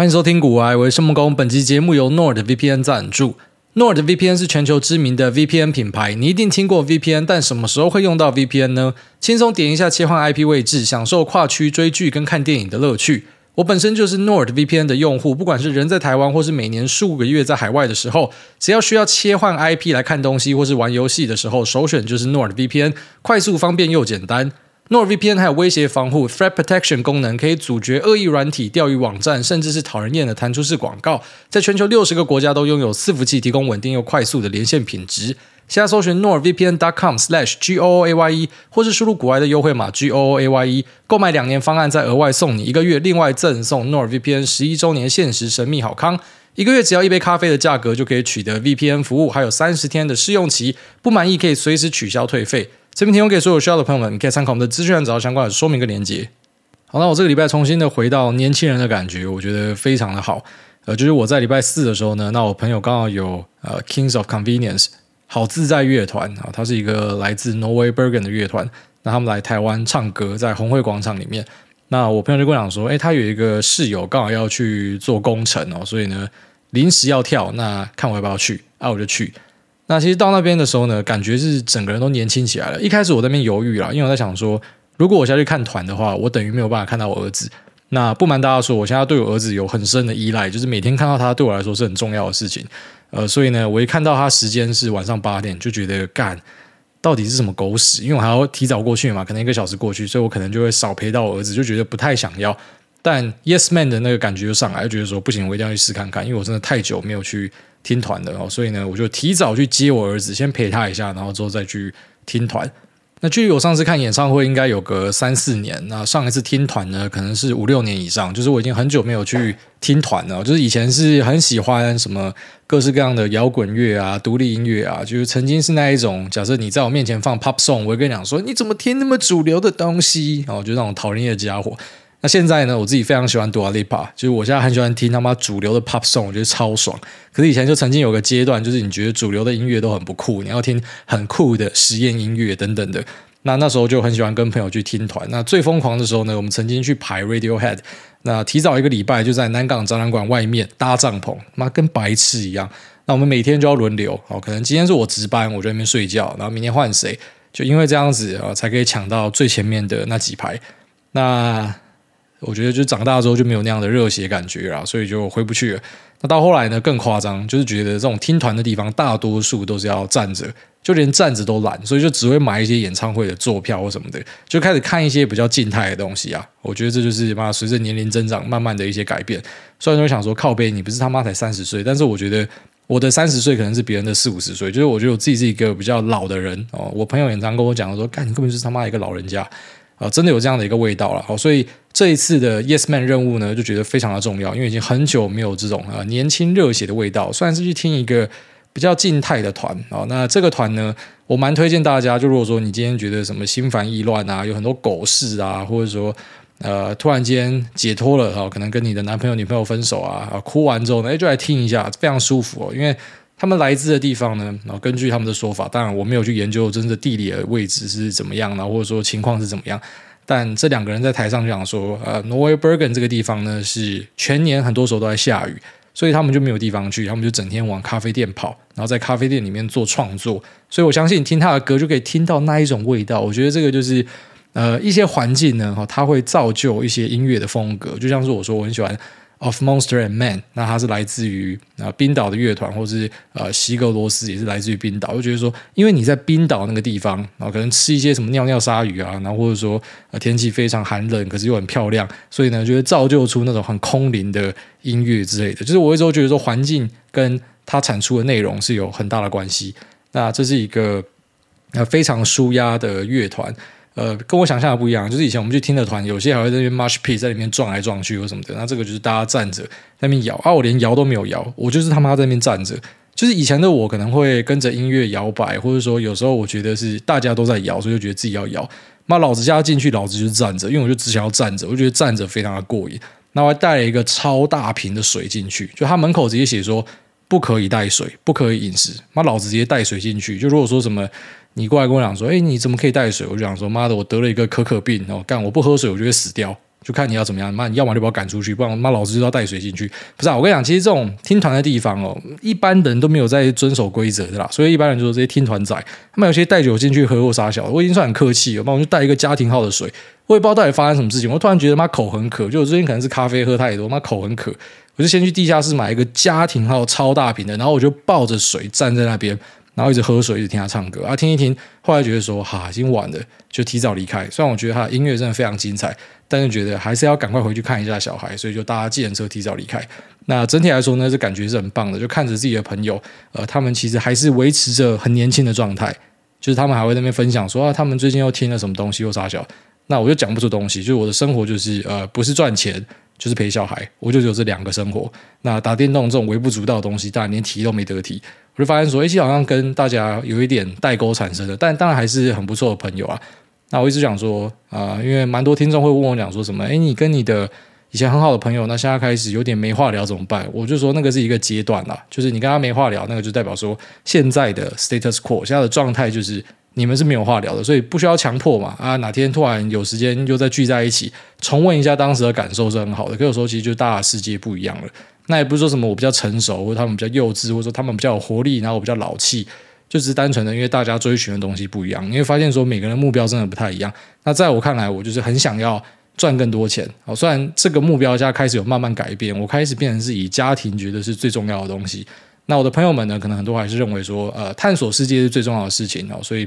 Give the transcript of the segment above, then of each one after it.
欢迎收听股癌，我是孟工。本期节目由 NordVPN 赞助。NordVPN 是全球知名的 VPN 品牌，你一定听过 VPN，但什么时候会用到 VPN 呢？轻松点一下切换 IP 位置，享受跨区追剧跟看电影的乐趣。我本身就是 NordVPN 的用户，不管是人在台湾，或是每年数个月在海外的时候，只要需要切换 IP 来看东西或是玩游戏的时候，首选就是 NordVPN，快速、方便又简单。NordVPN 还有威胁防护 （Threat Protection） 功能，可以阻绝恶意软体、钓鱼网站，甚至是讨人厌的弹出式广告。在全球六十个国家都拥有伺服器，提供稳定又快速的连线品质。现在搜寻 nordvpn.com/goaye，或是输入股癌的优惠码 goaye 购买两年方案再额外送你一个月，另外赠送 NordVPN 十一周年限时神秘好康，一个月只要一杯咖啡的价格就可以取得 VPN 服务，还有三十天的试用期，不满意可以随时取消退费。这边提供给所有需要的朋友们，你可以参考我们的资讯找到相关的说明跟连接。好，那我这个礼拜重新的回到年轻人的感觉，我觉得非常的好。呃，就是我在礼拜四的时候呢，那我朋友刚好有呃 Kings of Convenience 好自在乐团啊，它是一个来自挪威 Bergen 的乐团，那他们来台湾唱歌，在红会广场里面。那我朋友就跟我讲说，哎，他有一个室友刚好要去做工程哦，所以呢临时要跳，那看我要不要去啊，我就去。那其实到那边的时候呢，感觉是整个人都年轻起来了。一开始我在那边犹豫了，因为我在想说，如果我下去看团的话，我等于没有办法看到我儿子。那不瞒大家说，我现在对我儿子有很深的依赖，就是每天看到他对我来说是很重要的事情。呃，所以呢，我一看到他时间是晚上八点，就觉得干，到底是什么狗屎？因为我还要提早过去嘛，可能一个小时过去，所以我可能就会少陪到我儿子，就觉得不太想要。但 Yes Man 的那个感觉就上来，就觉得说不行，我一定要去试看看，因为我真的太久没有去。听团的哦，所以呢，我就提早去接我儿子，先陪他一下，然后之后再去听团。那距离我上次看演唱会应该有个三四年，那上一次听团呢，可能是五六年以上。就是我已经很久没有去听团了。就是以前是很喜欢什么各式各样的摇滚乐啊、独立音乐啊，就是曾经是那一种。假设你在我面前放 pop song，我会跟你讲说，你怎么听那么主流的东西？然后就那种讨人厌的家伙。那现在呢，我自己非常喜欢 Dua Lipa，就是我现在很喜欢听他妈主流的 pop song，我觉得超爽。可是以前就曾经有个阶段，就是你觉得主流的音乐都很不酷，你要听很酷的实验音乐等等的。那那时候就很喜欢跟朋友去听团。那最疯狂的时候呢，我们曾经去排 Radiohead，那提早一个礼拜就在南港展览馆外面搭帐篷，妈跟白痴一样。那我们每天就要轮流，哦，可能今天是我值班，我就在那边睡觉，然后明天换谁，就因为这样子啊，才可以抢到最前面的那几排。那我觉得就长大之后就没有那样的热血感觉了，所以就回不去了。那到后来呢，更夸张，就是觉得这种听团的地方，大多数都是要站着，就连站着都懒，所以就只会买一些演唱会的坐票或什么的，就开始看一些比较静态的东西啊。我觉得这就是妈，随着年龄增长，慢慢的一些改变。虽然说想说靠背，你不是他妈才三十岁，但是我觉得我的三十岁可能是别人的四五十岁，就是我觉得我自己是一个比较老的人哦。我朋友也常跟我讲说，干你根本就是他妈一个老人家。啊，真的有这样的一个味道了，好，所以这一次的 Yes Man 任务呢，就觉得非常的重要，因为已经很久没有这种啊年轻热血的味道。算是去听一个比较静态的团啊，那这个团呢，我蛮推荐大家，就如果说你今天觉得什么心烦意乱啊，有很多狗事啊，或者说呃突然间解脱了哈，可能跟你的男朋友女朋友分手啊，啊哭完之后呢，哎就来听一下，非常舒服哦，因为。他们来自的地方呢，然后根据他们的说法，当然我没有去研究真的地理的位置是怎么样，然后或者说情况是怎么样。但这两个人在台上就讲说，呃，挪威 Bergen 这个地方呢是全年很多时候都在下雨，所以他们就没有地方去，他们就整天往咖啡店跑，然后在咖啡店里面做创作。所以我相信听他的歌就可以听到那一种味道。我觉得这个就是呃一些环境呢，哈，它会造就一些音乐的风格。就像是我说我很喜欢。Of Monster and Man，那它是来自于啊冰岛的乐团，或是呃西格罗斯也是来自于冰岛。我觉得说，因为你在冰岛那个地方，然后可能吃一些什么尿尿鲨鱼啊，然后或者说呃天气非常寒冷，可是又很漂亮，所以呢就会造就出那种很空灵的音乐之类的。就是我一直都觉得说，环境跟它产出的内容是有很大的关系。那这是一个呃非常舒压的乐团。呃，跟我想象的不一样，就是以前我们去听的团，有些还会在那边 mosh pit 在里面撞来撞去或什么的。那这个就是大家站着那边摇啊，我连摇都没有摇，我就是他妈在那边站着。就是以前的我可能会跟着音乐摇摆，或者说有时候我觉得是大家都在摇，所以就觉得自己要摇。妈，老子家进去，老子就站着，因为我就只想要站着，我觉得站着非常的过瘾。那我还带了一个超大瓶的水进去，就他门口直接写说不可以带水，不可以饮食。妈，老子直接带水进去。就如果说什么。你过来跟我讲说，哎，你怎么可以带水？我就想说，妈的，我得了一个可可病哦，干我不喝水，我就会死掉。就看你要怎么样。妈，你要么就把我赶出去，不然妈老子就要带水进去。不是啊，我跟你讲，其实这种听团的地方哦，一般人都没有在遵守规则的啦。所以一般人就说这些听团仔，他们有些带酒进去喝或杀小，我已经算很客气了。那我就带一个家庭号的水，我也不知道到底发生什么事情。我突然觉得妈口很渴，就我最近可能是咖啡喝太多，妈口很渴，我就先去地下室买一个家庭号超大瓶的，然后我就抱着水站在那边。然后一直喝水，一直听他唱歌啊，听一听，后来觉得说哈，已经晚了，就提早离开。虽然我觉得他的音乐真的非常精彩，但是觉得还是要赶快回去看一下小孩，所以就搭计程车提早离开。那整体来说呢，这感觉是很棒的，就看着自己的朋友，呃，他们其实还是维持着很年轻的状态，就是他们还会在那边分享说啊，他们最近又听了什么东西，又啥小。那我就讲不出东西，就是我的生活就是呃，不是赚钱，就是陪小孩，我就只有这两个生活。那打电动这种微不足道的东西，当然连提都没得提。我就发现说，哎，其好像跟大家有一点代沟产生的，但当然还是很不错的朋友啊。那我一直讲说啊、因为蛮多听众会问我讲说什么，哎，你跟你的以前很好的朋友，那现在开始有点没话聊怎么办？我就说那个是一个阶段啦，就是你跟他没话聊，那个就代表说现在的 status quo，现在的状态就是。你们是没有话聊的，所以不需要强迫嘛。啊，哪天突然有时间又再聚在一起，重温一下当时的感受是很好的。可有时候其实就大世界不一样了。那也不是说什么我比较成熟，或者他们比较幼稚，或者说他们比较有活力，然后我比较老气，就是单纯的因为大家追寻的东西不一样。你会发现说每个人目标真的不太一样。那在我看来，我就是很想要赚更多钱。好，虽然这个目标现在开始有慢慢改变，我开始变成是以家庭觉得是最重要的东西。那我的朋友们呢，可能很多还是认为说，呃，探索世界是最重要的事情哦，所以。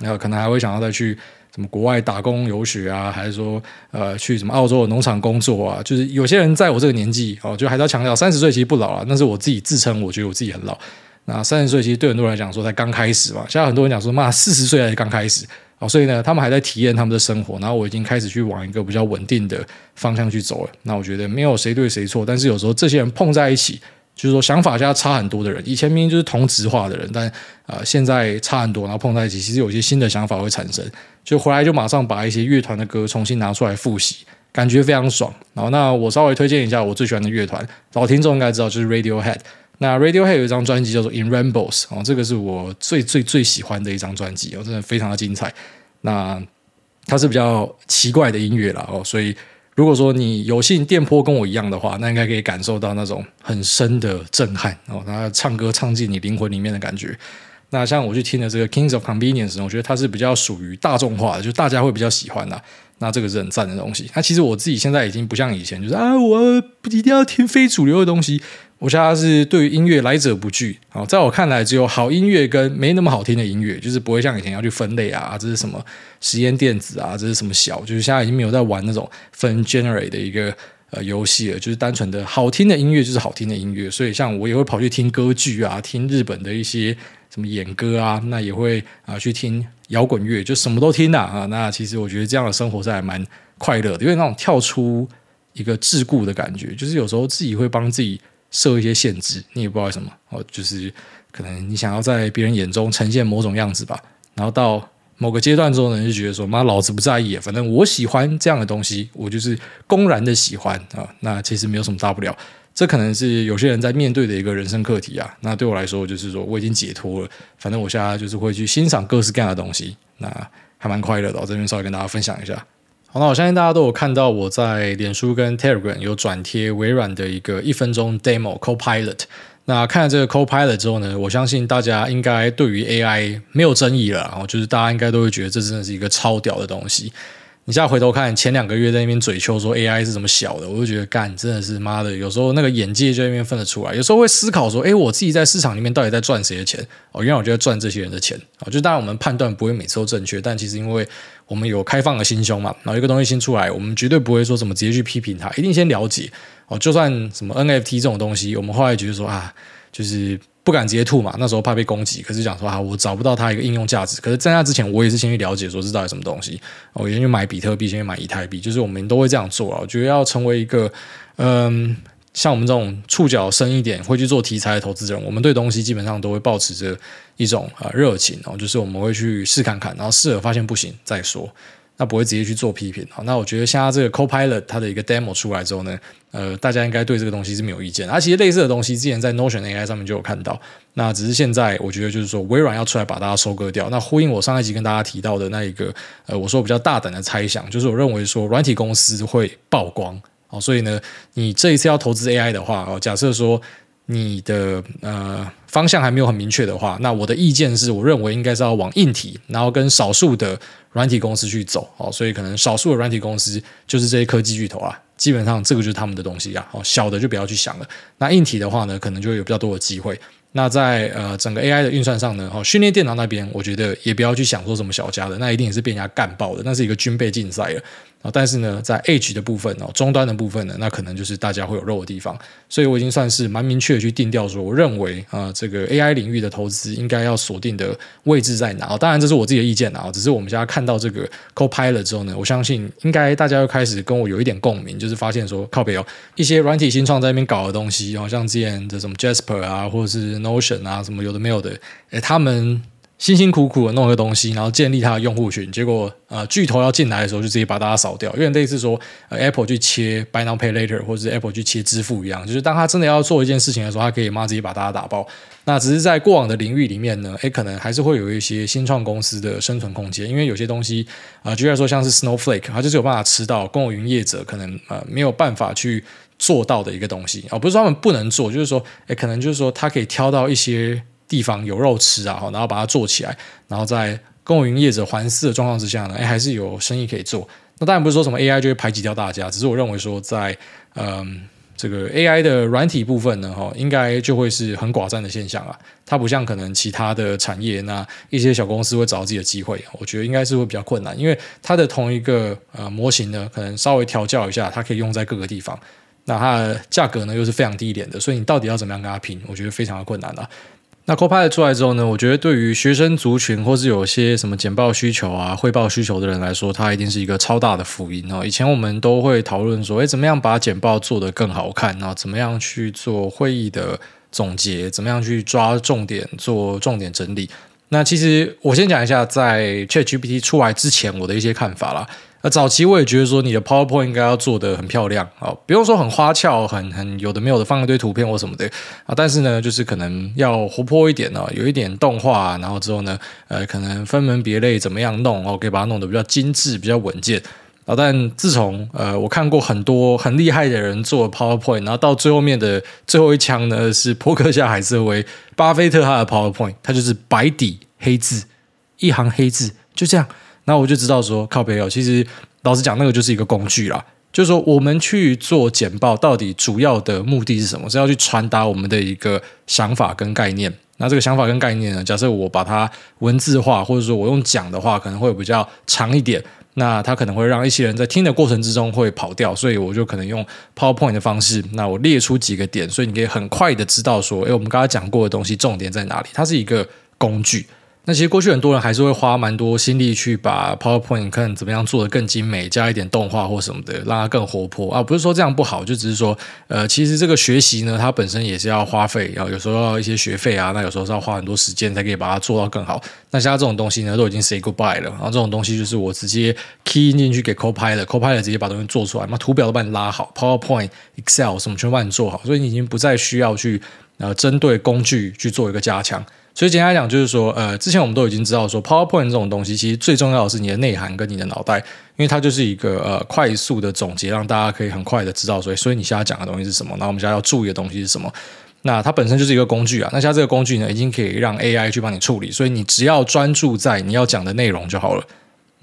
然后可能还会想要再去什么国外打工游学啊，还是说呃去什么澳洲的农场工作啊？就是有些人在我这个年纪哦，就还是要强调三十岁其实不老了。那是我自己自称，我觉得我自己很老。那三十岁其实对很多人来讲说才刚开始嘛。现在很多人讲说妈四十岁才刚开始哦，所以呢，他们还在体验他们的生活。然后我已经开始去往一个比较稳定的方向去走了。那我觉得没有谁对谁错，但是有时候这些人碰在一起。就是说，想法现在差很多的人，以前明明就是同质化的人，但呃，现在差很多，然后碰在一起，其实有些新的想法会产生。就回来就马上把一些乐团的歌重新拿出来复习，感觉非常爽。然后，那我稍微推荐一下我最喜欢的乐团，老听众应该知道，就是 Radiohead。那 Radiohead 有一张专辑叫做《In Rainbows》，哦，这个是我最最最喜欢的一张专辑，哦，真的非常的精彩。那它是比较奇怪的音乐啦，哦，所以。如果说你有幸电波跟我一样的话，那应该可以感受到那种很深的震撼哦，他唱歌唱进你灵魂里面的感觉。那像我去听的这个 Kings of Convenience，我觉得它是比较属于大众化的，就大家会比较喜欢的。那这个是很赞的东西。那其实我自己现在已经不像以前，就是啊，我不一定要听非主流的东西。我现在是对于音乐来者不拒。好，在我看来，只有好音乐跟没那么好听的音乐，就是不会像以前要去分类啊，这是什么实验电子啊，这是什么小，就是现在已经没有在玩那种分 generate 的一个呃游戏了，就是单纯的好听的音乐就是好听的音乐。所以像我也会跑去听歌剧啊，听日本的一些什么演歌啊，那也会啊去听摇滚乐，就什么都听啊啊。那其实我觉得这样的生活是还蛮快乐的，因为那种跳出一个桎梏的感觉，就是有时候自己会帮自己。设一些限制，你也不知道为什么哦，就是可能你想要在别人眼中呈现某种样子吧，然后到某个阶段之后呢，就觉得说妈，老子不在意，反正我喜欢这样的东西，我就是公然的喜欢啊，那其实没有什么大不了，这可能是有些人在面对的一个人生课题啊。那对我来说，就是说我已经解脱了，反正我现在就是会去欣赏各式各样的东西，那还蛮快乐的。我这边稍微跟大家分享一下。好，那我相信大家都有看到我在脸书跟 Telegram 有转贴微软的一个一分钟 demo Copilot。那看了这个 Copilot 之后呢，我相信大家应该对于 AI 没有争议了，然后就是大家应该都会觉得这真的是一个超屌的东西。你现在回头看前两个月在那边嘴秋说 AI 是怎么小的，我就觉得干真的是妈的，有时候那个眼界就在那边分得出来。有时候会思考说，哎，我自己在市场里面到底在赚谁的钱？哦，原来我就在赚这些人的钱。哦，就当然我们判断不会每次都正确，但其实因为我们有开放的心胸嘛，然后一个东西新出来，我们绝对不会说什么直接去批评它，一定先了解。哦，就算什么 NFT 这种东西，我们后来觉得说啊，就是。不敢直接吐嘛，那时候怕被攻击。可是讲说啊，我找不到它一个应用价值。可是在那之前，我也是先去了解，说这到底什么东西。我先去买比特币，先去买以太币，就是我们都会这样做啊。我觉得要成为一个嗯，像我们这种触角深一点，会去做题材的投资人，我们对东西基本上都会保持着一种呃热情哦，就是我们会去试看看，然后试了发现不行再说。那不会直接去做批评。好，那我觉得像他这个 Copilot 它的一个 demo 出来之后呢，呃，大家应该对这个东西是没有意见。它其实类似的东西之前在 Notion AI 上面就有看到，那只是现在我觉得就是说微软要出来把大家收割掉。那呼应我上一集跟大家提到的那一个，呃，我说比较大胆的猜想，就是我认为说软体公司会曝光。哦，所以呢，你这一次要投资 AI 的话，哦，假设说。你的呃方向还没有很明确的话，那我的意见是我认为应该是要往硬体，然后跟少数的软体公司去走，哦，所以可能少数的软体公司就是这些科技巨头啊，基本上这个就是他们的东西啊，哦，小的就不要去想了。那硬体的话呢，可能就会有比较多的机会。那在呃整个 AI 的运算上呢，哦，训练电脑那边，我觉得也不要去想说什么小家的，那一定也是被人家干爆的，那是一个军备竞赛了。但是呢，在 Edge 的部分哦，终端的部分呢，那可能就是大家会有肉的地方，所以我已经算是蛮明确的去定调说，我认为啊、这个 AI 领域的投资应该要锁定的位置在哪？当然这是我自己的意见啊，只是我们现在看到这个 Copilot 之后呢，我相信应该大家又开始跟我有一点共鸣，就是发现说靠北哦，一些软体新创在那边搞的东西，好像之前的什么 Jasper 啊，或者是 Notion 啊，什么有的没有的，诶，他们。辛辛苦苦的弄一个东西，然后建立他的用户群，结果呃巨头要进来的时候，就直接把大家扫掉，有点类似说、呃、Apple 去切 Buy Now Pay Later，或者是 Apple 去切支付一样，就是当他真的要做一件事情的时候，他可以马上直接把大家打爆。那只是在过往的领域里面呢，诶，可能还是会有一些新创公司的生存空间，因为有些东西啊，举、呃、例说像是 Snowflake，它就是有办法吃到公有云业者可能呃没有办法去做到的一个东西啊、不是说他们不能做，就是说诶，可能就是说它可以挑到一些。地方有肉吃啊，然后把它做起来，然后在公营业者环伺的状况之下呢，哎，还是有生意可以做。那当然不是说什么 AI 就会排挤掉大家，只是我认为说在嗯这个 AI 的软体部分呢，哈，应该就会是很寡占的现象啊。它不像可能其他的产业，那一些小公司会找到自己的机会，我觉得应该是会比较困难，因为它的同一个呃模型呢，可能稍微调教一下，它可以用在各个地方。那它的价格呢又是非常低廉的，所以你到底要怎么样跟它拼，我觉得非常的困难啊。那 Copilot 出来之后呢，我觉得对于学生族群或是有些什么简报需求啊、汇报需求的人来说，它一定是一个超大的福音哦。以前我们都会讨论说，诶，怎么样把简报做得更好看，然后怎么样去做会议的总结，怎么样去抓重点、做重点整理。那其实我先讲一下，在 ChatGPT 出来之前，我的一些看法啦。那早期我也觉得说，你的 PowerPoint 应该要做得很漂亮啊，不用说很花俏、很很有的没有的放一堆图片或什么的啊，但是呢，就是可能要活泼一点呢，有一点动画，然后之后呢，呃，可能分门别类怎么样弄哦，可以把它弄得比较精致、比较稳健啊。但自从呃，我看过很多很厉害的人做 PowerPoint，然后到最后面的最后一枪呢，是波克夏海瑟薇、巴菲特他的 PowerPoint，它就是白底黑字，一行黑字，就这样。那我就知道说，靠北哦，其实老实讲，那个就是一个工具啦。就是说，我们去做简报，到底主要的目的是什么？是要去传达我们的一个想法跟概念。那这个想法跟概念呢，假设我把它文字化，或者说我用讲的话，可能会比较长一点。那它可能会让一些人在听的过程之中会跑掉，所以我就可能用 PowerPoint 的方式。那我列出几个点，所以你可以很快的知道说，诶，我们刚才讲过的东西重点在哪里？它是一个工具。那其实过去很多人还是会花蛮多心力去把 PowerPoint 看怎么样做得更精美，加一点动画或什么的，让它更活泼啊。不是说这样不好，就只是说，呃，其实这个学习呢，它本身也是要花费，要有时候要一些学费啊，那有时候是要花很多时间才可以把它做到更好。那像这种东西呢，都已经 say goodbye 了。然后这种东西就是我直接 key 进去给 Copilot，Copilot 直接把东西做出来，那图表都帮你拉好，PowerPoint、Excel 什么全部帮你做好，所以你已经不再需要去呃针对工具去做一个加强。所以简单来讲，就是说，呃，之前我们都已经知道说，PowerPoint 这种东西，其实最重要的是你的内涵跟你的脑袋，因为它就是一个呃快速的总结，让大家可以很快的知道，所以，所以你现在讲的东西是什么，那我们现在要注意的东西是什么。那它本身就是一个工具啊，那现在这个工具呢，已经可以让 AI 去帮你处理，所以你只要专注在你要讲的内容就好了。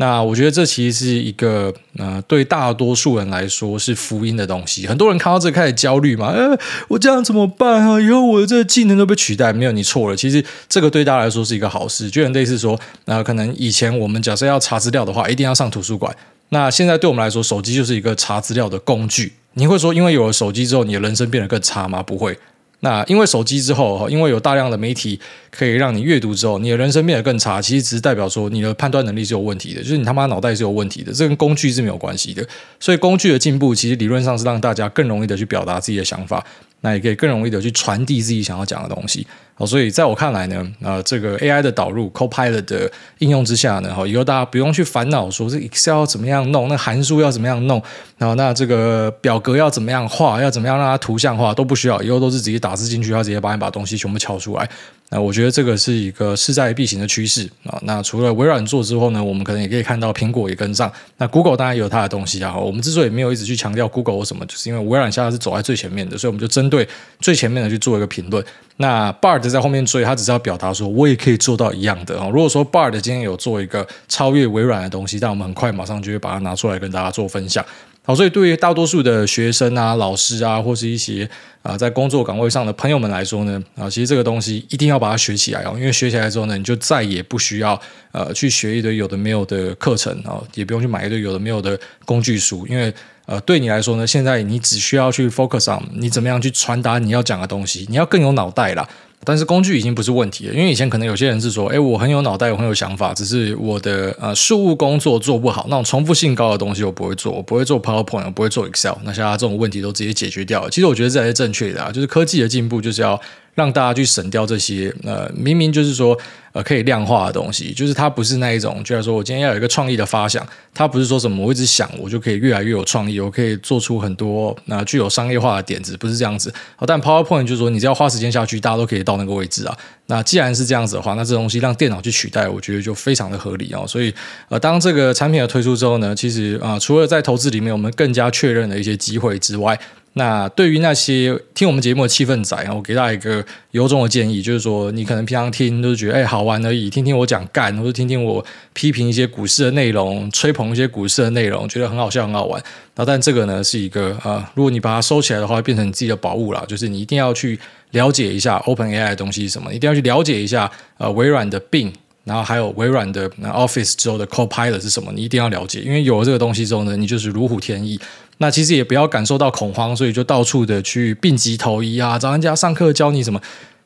那我觉得这其实是一个呃，对大多数人来说是福音的东西。很多人看到这开始焦虑嘛，呃，我这样怎么办啊？以后我的这个技能都被取代？没有，你错了。其实这个对大家来说是一个好事，就很类似说，那、可能以前我们假设要查资料的话，一定要上图书馆。那现在对我们来说，手机就是一个查资料的工具。你会说，因为有了手机之后，你的人生变得更差吗？不会。那因为手机之后，因为有大量的媒体可以让你阅读之后，你的人生变得更差，其实只是代表说你的判断能力是有问题的，就是你他妈脑袋是有问题的，这跟工具是没有关系的。所以工具的进步，其实理论上是让大家更容易的去表达自己的想法。那也可以更容易的去传递自己想要讲的东西。好，所以在我看来呢，呃，这个 AI 的导入 Copilot 的应用之下呢，哈，以后大家不用去烦恼说这 Excel 要怎么样弄，那函数要怎么样弄，然后那这个表格要怎么样画，要怎么样让它图像化都不需要，以后都是直接打字进去，它直接把你把东西全部敲出来。那我觉得这个是一个势在必行的趋势啊。那除了微软做之后呢，我们可能也可以看到苹果也跟上。那 Google 当然也有它的东西啊。我们之所以没有一直去强调 Google 或什么，就是因为微软现在是走在最前面的，所以我们就针对最前面的去做一个评论。那 Bard 在后面追，他只是要表达说，我也可以做到一样的啊。如果说 Bard 今天有做一个超越微软的东西，但我们很快马上就会把它拿出来跟大家做分享。好，所以对于大多数的学生啊、老师啊，或是一些啊在工作岗位上的朋友们来说呢，啊，其实这个东西一定要把它学起来哦，因为学起来之后呢，你就再也不需要呃去学一堆有的没有的课程啊，也不用去买一堆有的没有的工具书，因为呃对你来说呢，现在你只需要去 focus on 你怎么样去传达你要讲的东西，你要更有脑袋了。但是工具已经不是问题了，因为以前可能有些人是说，哎，我很有脑袋，我很有想法，只是我的呃事务工作做不好，那种重复性高的东西我不会做，我不会做 PowerPoint，我不会做 Excel，那像他这种问题都直接解决掉了。其实我觉得这才是正确的啊，就是科技的进步就是要。让大家去省掉这些呃，明明就是说呃可以量化的东西，就是它不是那一种，就是说我今天要有一个创意的发想，它不是说什么我一直想我就可以越来越有创意，我可以做出很多那、具有商业化的点子，不是这样子。好，但 PowerPoint 就是说你只要花时间下去，大家都可以到那个位置啊。那既然是这样子的话，那这东西让电脑去取代，我觉得就非常的合理啊。所以呃，当这个产品的推出之后呢，其实啊、除了在投资里面我们更加确认的一些机会之外。那对于那些听我们节目的气氛仔，我给大家一个由衷的建议，就是说，你可能平常听都是觉得哎好玩而已，听听我讲干，或者听听我批评一些股市的内容，吹捧一些股市的内容，觉得很好笑很好玩。那，但这个呢是一个啊，如果你把它收起来的话，变成你自己的宝物了。就是你一定要去了解一下 OpenAI 的东西是什么，一定要去了解一下呃微软的 Bing。然后还有微软的 Office 之后的 Copilot 是什么？你一定要了解，因为有了这个东西之后呢，你就是如虎添翼。那其实也不要感受到恐慌，所以就到处的去病急投医啊，找人家上课教你什么。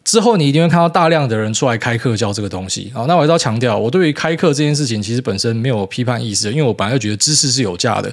之后你一定会看到大量的人出来开课教这个东西。好，那我还是要强调，我对于开课这件事情其实本身没有批判意识，因为我本来就觉得知识是有价的。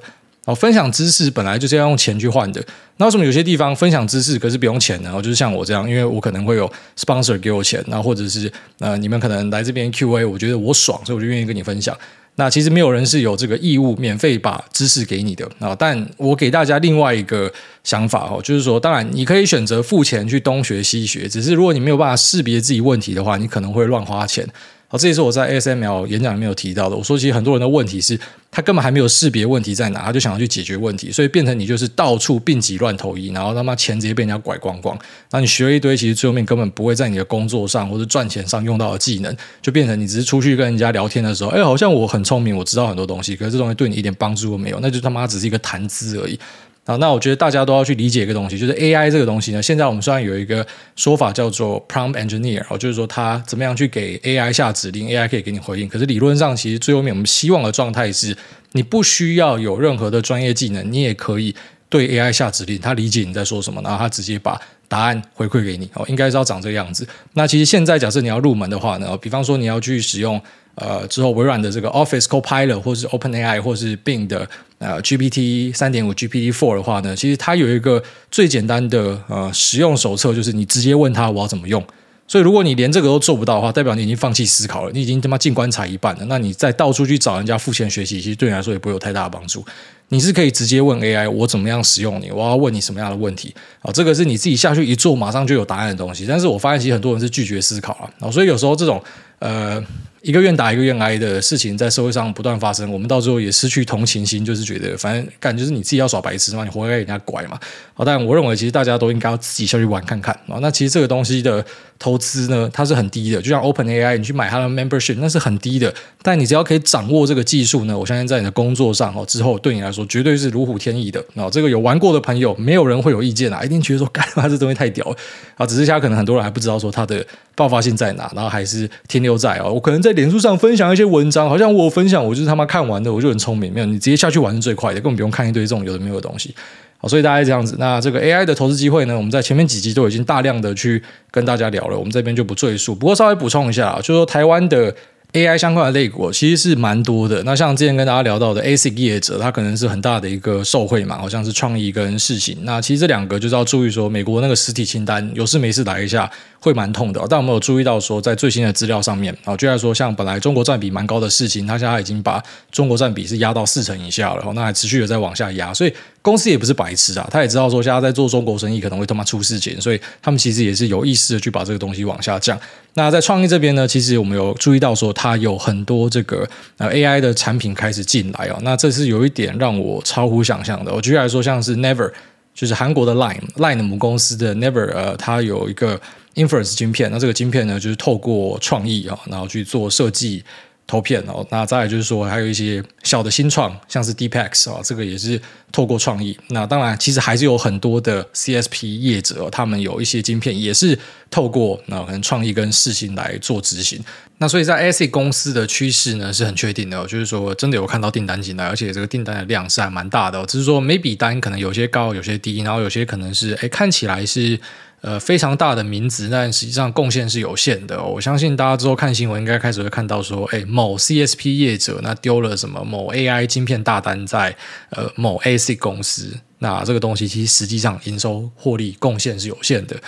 哦，分享知识本来就是要用钱去换的。那为什么有些地方分享知识可是不用钱呢？就是像我这样，因为我可能会有 sponsor 给我钱，那或者是呃你们可能来这边 QA，我觉得我爽，所以我就愿意跟你分享。那其实没有人是有这个义务免费把知识给你的啊。但我给大家另外一个想法哦，就是说，当然你可以选择付钱去东学西学，只是如果你没有办法识别自己问题的话，你可能会乱花钱。好，这也是我在 S M L 演讲里面有提到的。我说，其实很多人的问题是，他根本还没有识别问题在哪，他就想要去解决问题，所以变成你就是到处病急乱投医，然后他妈钱直接被人家拐光光。那你学了一堆，其实最后面根本不会在你的工作上或者赚钱上用到的技能，就变成你只是出去跟人家聊天的时候，哎，好像我很聪明，我知道很多东西，可是这东西对你一点帮助都没有，那就他妈只是一个谈资而已。好，那我觉得大家都要去理解一个东西，就是 AI 这个东西呢。现在我们虽然有一个说法叫做 prompt engineer，就是说它怎么样去给 AI 下指令，AI 可以给你回应。可是理论上，其实最后面我们希望的状态是，你不需要有任何的专业技能，你也可以对 AI 下指令，它理解你在说什么，然后它直接把答案回馈给你。哦，应该是要长这个样子。那其实现在假设你要入门的话呢，比方说你要去使用。呃，之后微软的这个 Office Copilot，或是 OpenAI，或是 Bing 的呃 GPT 三点五、GPT Four 的话呢，其实它有一个最简单的呃使用手册，就是你直接问他我要怎么用。所以如果你连这个都做不到的话，代表你已经放弃思考了，你已经他妈进棺材一半了。那你再到处去找人家付钱学习，其实对你来说也不会有太大的帮助。你是可以直接问 AI，我怎么样使用你？我要问你什么样的问题？啊，这个是你自己下去一做，马上就有答案的东西。但是我发现其实很多人是拒绝思考啊，啊，所以有时候这种呃。一个愿打一个愿挨的事情在社会上不断发生，我们到最后也失去同情心，就是觉得反正干就是你自己要耍白痴嘛，你活该人家拐嘛。好，但我认为其实大家都应该要自己下去玩看看啊。那其实这个东西的投资呢，它是很低的，就像 OpenAI，你去买它的 membership，那是很低的。但你只要可以掌握这个技术呢，我相信在你的工作上哦之后，对你来说绝对是如虎添翼的。啊，这个有玩过的朋友，没有人会有意见啊，一定觉得说干嘛这东西太屌了啊。只是现在可能很多人还不知道说它的爆发性在哪，然后还是停留在哦，我可能在脸书上。分享一些文章，好像我分享，我就是他妈看完的，我就很聪明。没有，你直接下去玩是最快的，根本不用看一堆这种有的没有的东西。好，所以大家这样子。那这个 AI 的投资机会呢，我们在前面几集都已经大量的去跟大家聊了，我们这边就不赘述。不过稍微补充一下，就是说台湾的 AI 相关的类股其实是蛮多的。那像之前跟大家聊到的 ASIC 业者，它可能是很大的一个受惠嘛，好像是创意跟事情。那其实这两个就是要注意说，美国那个实体清单有事没事来一下会蛮痛的。但我们有注意到说，在最新的资料上面啊，就来说像本来中国占比蛮高的事情，它现在已经把中国占比是压到四成以下了，那还持续的在往下压。所以公司也不是白痴啊，他也知道说现在在做中国生意可能会他妈出事情，所以他们其实也是有意识的去把这个东西往下降。那在创意这边呢，其实我们有注意到说，它有很多这个呃 AI 的产品开始进来哦。那这是有一点让我超乎想象的。我举例来说，像是 Never，就是韩国的 Line，Line 的母公司的 Never，呃，它有一个 Inference 晶片。那这个晶片呢，就是透过创意啊，然后去做设计。投片哦，那再来就是说，还有一些小的新创，像是 DeepX 啊，这个也是透过创意。那当然，其实还是有很多的 CSP 业者，他们有一些晶片也是透过那可能创意跟世芯来做执行。那所以在 ASIC 公司的趋势呢是很确定的，就是说真的有看到订单进来，而且这个订单的量是还蛮大的。只是说每笔单可能有些高，有些低，然后有些可能是哎看起来是。呃，非常大的名字，但实际上贡献是有限的。我相信大家之后看新闻，应该开始会看到说，哎，某 CSP 业者那丢了什么某 AI 晶片大单在呃某 AC 公司，那这个东西其实实际上营收获利贡献是有限的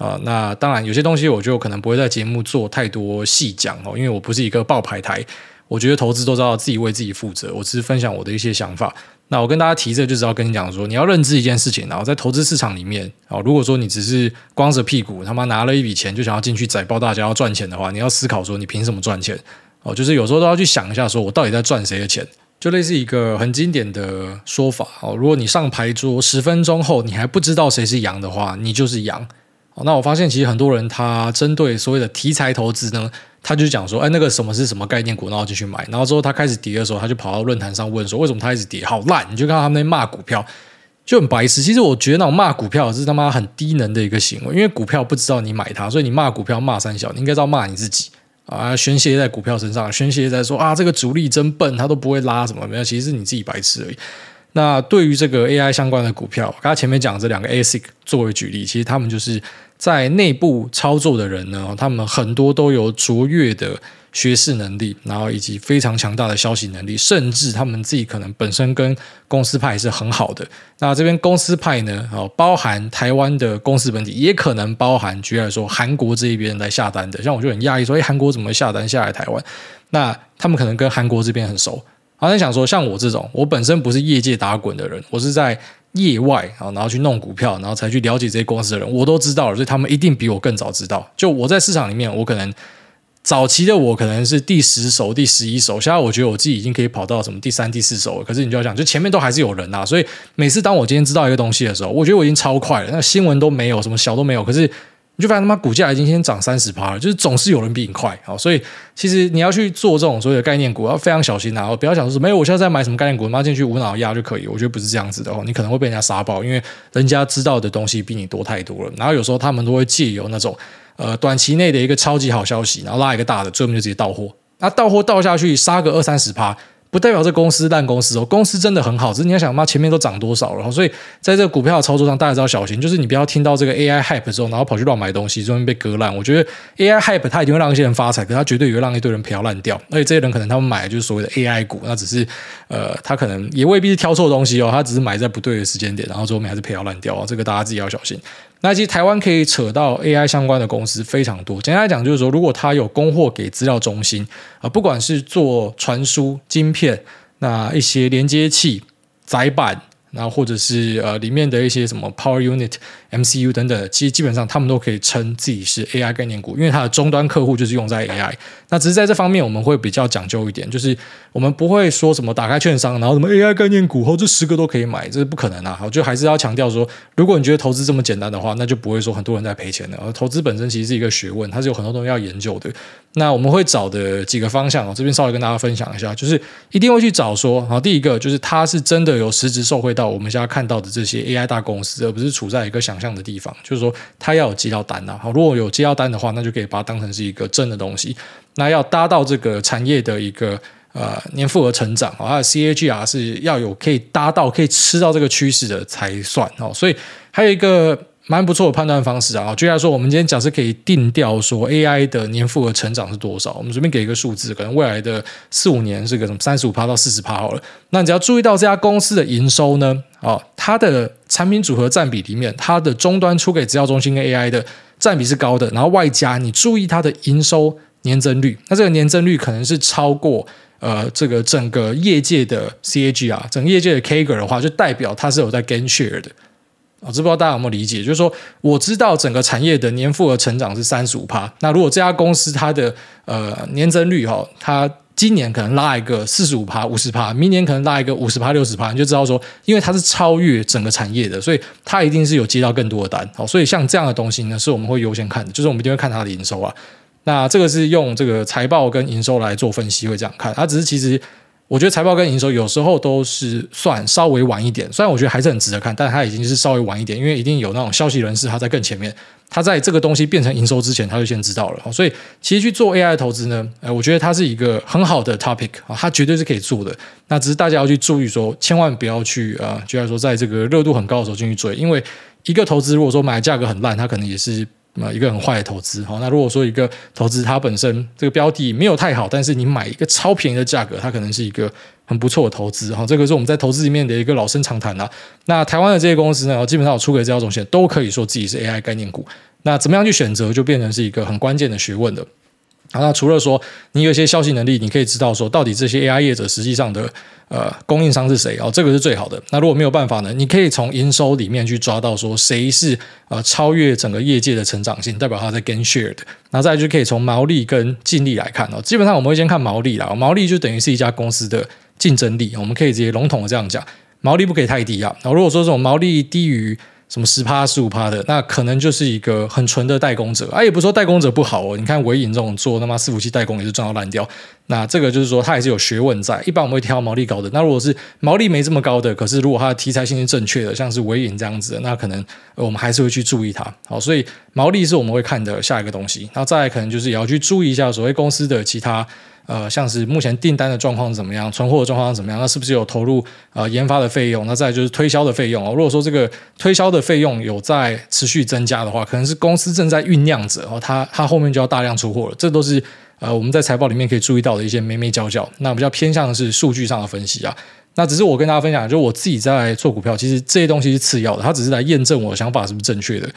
啊。那当然有些东西我就可能不会在节目做太多细讲哦，因为我不是一个报牌台，我觉得投资都知道自己为自己负责，我只是分享我的一些想法。那我跟大家提这，就是要跟你讲说，你要认知一件事情，然后在投资市场里面，哦，如果说你只是光着屁股他妈拿了一笔钱就想要进去宰爆大家要赚钱的话，你要思考说你凭什么赚钱？哦，就是有时候都要去想一下，说我到底在赚谁的钱？就类似一个很经典的说法哦，如果你上牌桌十分钟后你还不知道谁是羊的话，你就是羊。那我发现其实很多人他针对所谓的题材投资呢。他就讲说，哎，那个什么是什么概念股，然后就去买。然后之后他开始跌的时候，他就跑到论坛上问说，为什么他一直跌？好烂！你就看到他们在骂股票，就很白痴。其实我觉得那种骂股票是他妈很低能的一个行为，因为股票不知道你买它，所以你骂股票骂三小，你应该知道骂你自己啊，宣泄在股票身上，宣泄在说啊，这个主力真笨，他都不会拉什么没有，其实是你自己白痴而已。那对于这个 AI 相关的股票，刚才前面讲这两个 ASIC 作为举例，其实他们就是。在内部操作的人呢，他们很多都有卓越的学识能力，然后以及非常强大的消息能力，甚至他们自己可能本身跟公司派是很好的。那这边公司派呢，哦，包含台湾的公司本体，也可能包含，举例来说，韩国这一边来下单的。像我就很讶异，说，哎，韩国怎么会下单下来台湾？那他们可能跟韩国这边很熟。好像想说，像我这种，我本身不是业界打滚的人，我是在。业外啊，然后去弄股票，然后才去了解这些公司的人，我都知道了，所以他们一定比我更早知道。就我在市场里面，我可能早期的我可能是第十手、第十一手，现在我觉得我自己已经可以跑到什么第三、第四手了。可是你就要想，就前面都还是有人呐，所以每次当我今天知道一个东西的时候，我觉得我已经超快了，那新闻都没有，什么小都没有，可是。你就发现他妈股价已经先涨三十趴了，就是总是有人比你快啊，所以其实你要去做这种所谓的概念股，要非常小心啊！不要想说没有，我现在在买什么概念股，妈进去无脑压就可以。我觉得不是这样子的哦，你可能会被人家杀爆，因为人家知道的东西比你多太多了。然后有时候他们都会借由那种呃短期内的一个超级好消息，然后拉一个大的，最后就直接到货。那到货倒下去，杀个二三十趴。不代表这公司烂公司哦，公司真的很好，只是你要想嘛，前面都涨多少了，所以在这个股票的操作上，大家都要小心，就是你不要听到这个 AI hype 之后，然后跑去乱买东西，最后被割烂。我觉得 AI hype 它一定会让一些人发财，可它绝对也会让一堆人赔烂掉。而且这些人可能他们买的就是所谓的 AI 股，那只是呃，他可能也未必是挑错东西哦，他只是买在不对的时间点，然后最后面还是赔到烂掉哦，这个大家自己要小心。那其实台湾可以扯到 AI 相关的公司非常多。简单来讲，就是说，如果他有供货给资料中心啊，不管是做传输晶片。那一些连接器、载板。然后或者是呃里面的一些什么 Power Unit、MCU 等等，其实基本上他们都可以称自己是 AI 概念股，因为它的终端客户就是用在 AI。那只是在这方面我们会比较讲究一点，就是我们不会说什么打开券商，然后什么 AI 概念股后这十个都可以买，这是不可能啊！好，就还是要强调说，如果你觉得投资这么简单的话，那就不会说很多人在赔钱的。而投资本身其实是一个学问，它是有很多东西要研究的。那我们会找的几个方向，我这边稍微跟大家分享一下，就是一定会去找说，好，第一个就是它是真的有实质受惠到我们现在看到的这些 AI 大公司，而不是处在一个想象的地方。就是说，它要有接到单呐。好，如果有接到单的话，那就可以把它当成是一个真的东西。那要搭到这个产业的一个呃年复合成长，它的 CAGR 是要有可以搭到可以吃到这个趋势的才算哦。所以还有一个蛮不错的判断方式啊。举例来说，我们今天假设可以定调说 AI 的年复合成长是多少，我们随便给一个数字，可能未来的四五年是个什么三十五趴到四十趴好了。那你只要注意到这家公司的营收呢，啊，它的产品组合占比里面，它的终端出给资料中心跟 AI 的占比是高的，然后外加你注意它的营收年增率，那这个年增率可能是超过。呃，这个整个业界的 CAG 啊，整个业界的 KAGR 的话，就代表它是有在 gain share 的。我知不知道大家有没有理解？就是说，我知道整个产业的年复合成长是三十五趴。那如果这家公司它的呃年增率哈、它今年可能拉一个四十五趴、五十趴，明年可能拉一个五十趴、六十趴，你就知道说，因为它是超越整个产业的，所以它一定是有接到更多的单。好，所以像这样的东西呢，是我们会优先看的，就是我们一定会看它的营收啊。那这个是用这个财报跟营收来做分析，会这样看。它只是其实，我觉得财报跟营收有时候都是算稍微晚一点。虽然我觉得还是很值得看，但它已经是稍微晚一点，因为一定有那种消息人士他在更前面，他在这个东西变成营收之前，他就先知道了。所以其实去做 AI 投资呢，呃，我觉得它是一个很好的 topic 啊，它绝对是可以做的。那只是大家要去注意说，千万不要去啊，就像说在这个热度很高的时候进去追，因为一个投资如果说买的价格很烂，它可能也是。那一个很坏的投资，好，那如果说一个投资它本身这个标的没有太好，但是你买一个超便宜的价格，它可能是一个很不错的投资，哈，这个是我们在投资里面的一个老生常谈啦。那台湾的这些公司呢，基本上我出给这条总线都可以说自己是 AI 概念股，那怎么样去选择，就变成是一个很关键的学问的。好，那除了说你有一些消息能力，你可以知道说到底这些 AI 业者实际上的呃供应商是谁哦，这个是最好的。那如果没有办法呢，你可以从营收里面去抓到说谁是呃超越整个业界的成长性，代表他在 gain share 的。那再就可以从毛利跟净利来看哦。基本上我们会先看毛利啦，毛利就等于是一家公司的竞争力，我们可以直接笼统的这样讲，毛利不可以太低啊。然后如果说这种毛利低于什么十趴十五趴的，那可能就是一个很纯的代工者啊，也不是说代工者不好哦。你看纬颖这种做他妈伺服器代工也是赚到烂掉，那这个就是说它还是有学问在。一般我们会挑毛利高的，那如果是毛利没这么高的，可是如果它的题材性是正确的，像是纬颖这样子的，那可能我们还是会去注意它。好，所以毛利是我们会看的下一个东西。那再来可能就是也要去注意一下所谓公司的其他。呃，像是目前订单的状况怎么样，存货的状况怎么样？那是不是有投入呃研发的费用？那再就是推销的费用哦。如果说这个推销的费用有在持续增加的话，可能是公司正在酝酿着哦，它它后面就要大量出货了。这都是呃我们在财报里面可以注意到的一些眉眉角角。那比较偏向的是数据上的分析啊。那只是我跟大家分享，就我自己在做股票，其实这些东西是次要的，它只是来验证我的想法是不是正确的。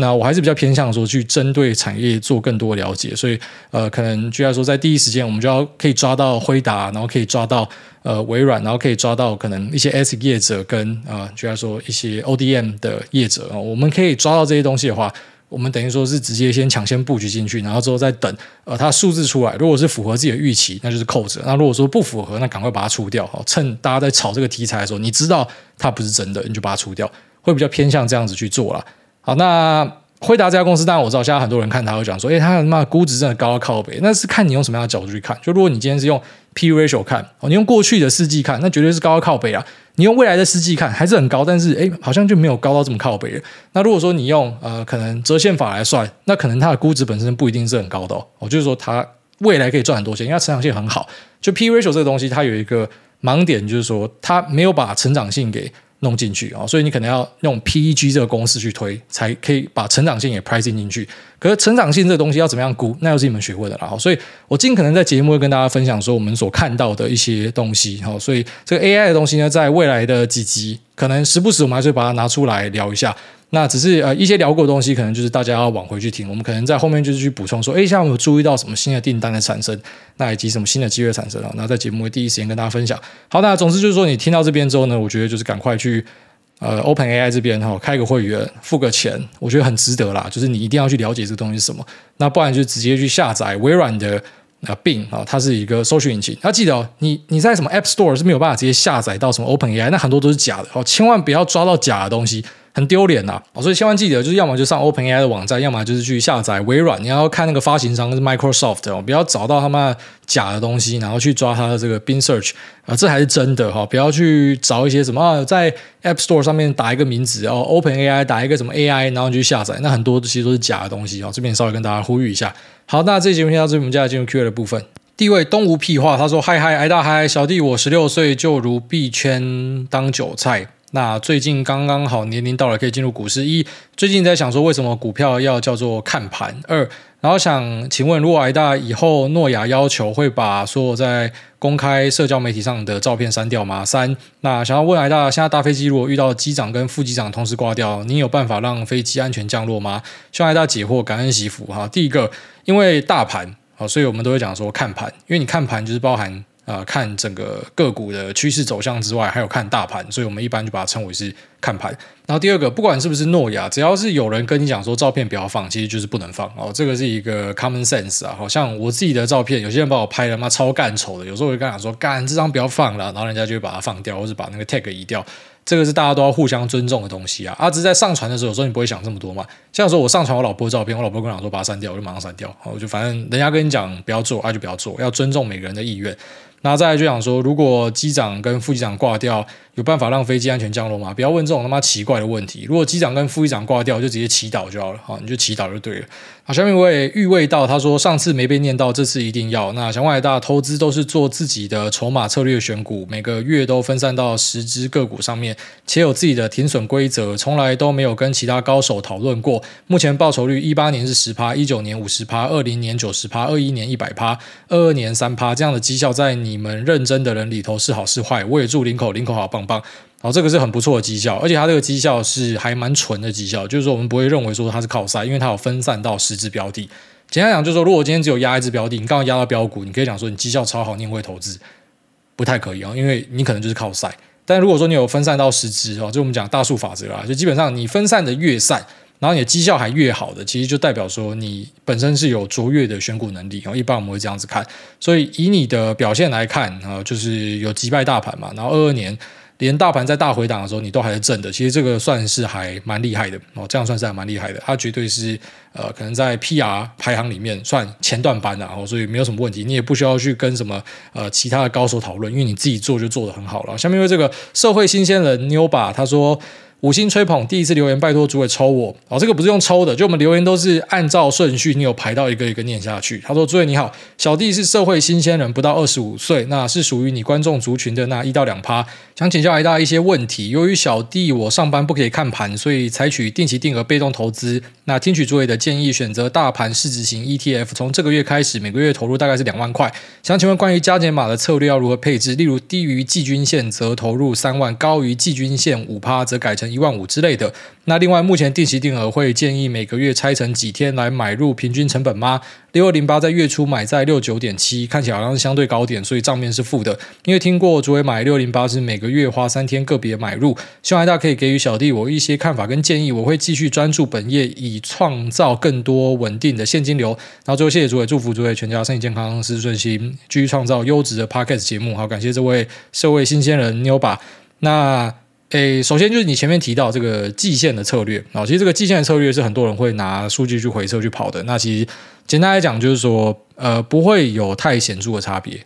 那我还是比较偏向说去针对产业做更多了解，所以呃，可能就要说在第一时间我们就要可以抓到辉达，然后可以抓到呃微软，然后可以抓到可能一些 S 业者跟啊、呃，就要说一些 ODM 的业者啊、我们可以抓到这些东西的话，我们等于说是直接先抢先布局进去，然后之后再等呃它数字出来，如果是符合自己的预期，那就是扣着；那如果说不符合，那赶快把它出掉。好，趁大家在炒这个题材的时候，你知道它不是真的，你就把它出掉，会比较偏向这样子去做啦。好，那辉达这家公司，当然我知道，现在很多人看他会讲说，诶，他他妈估值真的高到靠北。那是看你用什么样的角度去看。就如果你今天是用 P ratio 看，哦，你用过去的四季看，那绝对是高到靠北啊。你用未来的四季看，还是很高，但是诶，好像就没有高到这么靠北。那如果说你用呃可能折现法来算，那可能它的估值本身不一定是很高的哦。哦就是说它未来可以赚很多钱，因为它成长性很好。就 P ratio 这个东西，它有一个盲点，就是说它没有把成长性给。弄进去啊，所以你可能要用 PEG 这个公式去推，才可以把成长性也 pricing 进去。可是成长性这个东西要怎么样估，那又是一门学问的啦。所以我尽可能在节目会跟大家分享说我们所看到的一些东西。哈，所以这个 AI 的东西呢，在未来的几集，可能时不时我们还是把它拿出来聊一下。那只是呃一些聊过的东西，可能就是大家要往回去听。我们可能在后面就是去补充说，哎，像我们有注意到什么新的订单的产生，那以及什么新的机会产生啊？那在节目会第一时间跟大家分享。好，那总之就是说，你听到这边之后呢，我觉得就是赶快去呃 OpenAI 这边哈开个会员，付个钱，我觉得很值得啦。就是你一定要去了解这个东西是什么，那不然就直接去下载微软的呃 Bing 啊，它是一个搜寻引擎。要记得哦，你你在什么 App Store 是没有办法直接下载到什么 OpenAI，那很多都是假的哦，千万不要抓到假的东西。很丢脸呐，所以千万记得，就是要么就上 OpenAI 的网站，要么就是去下载微软。你要看那个发行商是 Microsoft 哦，不要找到他妈假的东西，然后去抓他的这个 Bing Search 啊，这还是真的哈。不要去找一些什么啊，在 App Store 上面打一个名字哦，OpenAI 打一个什么 AI，然后你去下载，那很多其实都是假的东西哦。这边稍微跟大家呼吁一下。好，那这期节目先到这里，我们接下来进入 Q&A 的部分。第一位东吴屁话，他说：嗨嗨，挨大嗨，小弟我十六岁就如币圈当韭菜。那最近刚刚好年龄到了，可以进入股市。一，最近在想说，为什么股票要叫做看盘？二，然后想请问，如果癌大以后诺亚要求会把所有在公开社交媒体上的照片删掉吗？三，那想要问癌大，现在大飞机如果遇到机长跟副机长同时挂掉，你有办法让飞机安全降落吗？希望癌大解惑，感恩惜福哈。第一个，因为大盘啊，所以我们都会讲说看盘，因为你看盘就是包含。啊、看整个个股的趋势走向之外，还有看大盘，所以我们一般就把它称为是看盘。然后第二个，不管是不是诺亚，只要是有人跟你讲说照片不要放，其实就是不能放哦。这个是一个 common sense 啊。好像我自己的照片，有些人把我拍的妈超干丑的，有时候我会跟他讲说干这张不要放了，然后人家就会把它放掉，或者把那个 tag 移掉。这个是大家都要互相尊重的东西啊。啊，只在上传的时候，有时候你不会想这么多嘛。像说我上传我老婆的照片，我老婆跟我讲说把它删掉，我就马上删掉。我就反正人家跟你讲不要做，那、啊、就不要做，要尊重每个人的意愿。那再来就想说，如果机长跟副机长挂掉，有办法让飞机安全降落吗？不要问这种他妈奇怪的问题。如果机长跟副机长挂掉，就直接祈祷就好了，好，你就祈祷就对了。好，下面我也预味到，他说上次没被念到，这次一定要。那想外大投资都是做自己的筹码策略选股，每个月都分散到十只个股上面，且有自己的停损规则，从来都没有跟其他高手讨论过。目前报酬率一八年是十趴，一九年五十趴，二零年九十趴，二一年一百趴，二二年三趴，这样的绩效在你们认真的人里头是好是坏？我也祝林口林口好棒棒。好，这个是很不错的绩效，而且它这个绩效是还蛮纯的绩效，就是说我们不会认为说它是靠赛，因为它有分散到十只标的。简单讲，就是说如果今天只有压一只标的，你刚刚压到标股，你可以讲说你绩效超好，你会投资，不太可以啊，因为你可能就是靠赛。但如果说你有分散到十只哦，就我们讲大数法则啊，就基本上你分散的越散，然后你的绩效还越好的，其实就代表说你本身是有卓越的选股能力。然后一般我们会这样子看，所以以你的表现来看啊，就是有击败大盘嘛，然后二二年。连大盘在大回档的时候，你都还是正的，其实这个算是还蛮厉害的哦，这样算是还蛮厉害的。它绝对是呃，可能在 PR 排行里面算前段班的哦，所以没有什么问题。你也不需要去跟什么呃其他的高手讨论，因为你自己做就做得很好了。下面为这个社会新鲜人妞吧，他说。五星吹捧，第一次留言，拜托诸位抽我哦。这个不是用抽的，就我们留言都是按照顺序，你有排到一个一个念下去。他说：“诸位你好，小弟是社会新鲜人，不到二十五岁，那是属于你观众族群的那一到两趴。想请教癌大一些问题。由于小弟我上班不可以看盘，所以采取定期定额被动投资。那听取诸位的建议，选择大盘市值型 ETF。从这个月开始，每个月投入大概是两万块。想请问关于加减码的策略要如何配置？例如低于季均线则投入三万，高于季均线五趴则改成。”一万五之类的。那另外，目前定期定额会建议每个月拆成几天来买入平均成本吗？六二零八在月初买在六九点七，看起来好像是相对高点，所以账面是负的。因为听过主委买六零八是每个月花三天个别买入，希望大家可以给予小弟我一些看法跟建议。我会继续专注本业，以创造更多稳定的现金流。然后最后谢谢诸位，祝福诸位全家身体健康，事事顺心，继续创造优质的 Podcast 节目。好，感谢这位社会新鲜人妞吧。那。诶，首先就是你前面提到这个季线的策略啊，其实这个季线的策略是很多人会拿数据去回测去跑的。那其实简单来讲，就是说，呃，不会有太显著的差别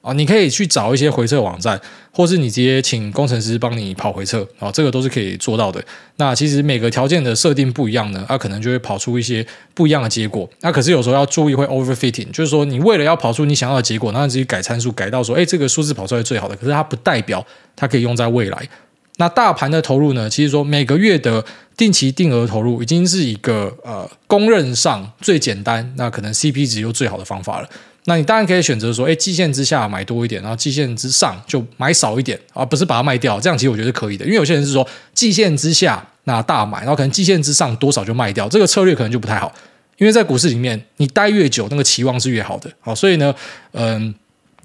啊。你可以去找一些回测网站，或是你直接请工程师帮你跑回测啊，这个都是可以做到的。那其实每个条件的设定不一样呢，它可能就会跑出一些不一样的结果。那可是有时候要注意会 overfitting，就是说你为了要跑出你想要的结果，那你自己改参数改到说，诶，这个数字跑出来最好的，可是它不代表它可以用在未来。那大盘的投入呢？其实说每个月的定期定额投入已经是一个呃公认上最简单，那可能 CP 值又最好的方法了。那你当然可以选择说，哎，季线之下买多一点，然后季线之上就买少一点，而不是把它卖掉。这样其实我觉得是可以的，因为有些人是说季线之下那大买，然后可能季线之上多少就卖掉，这个策略可能就不太好。因为在股市里面，你待越久，那个期望是越好的。好，所以呢，嗯。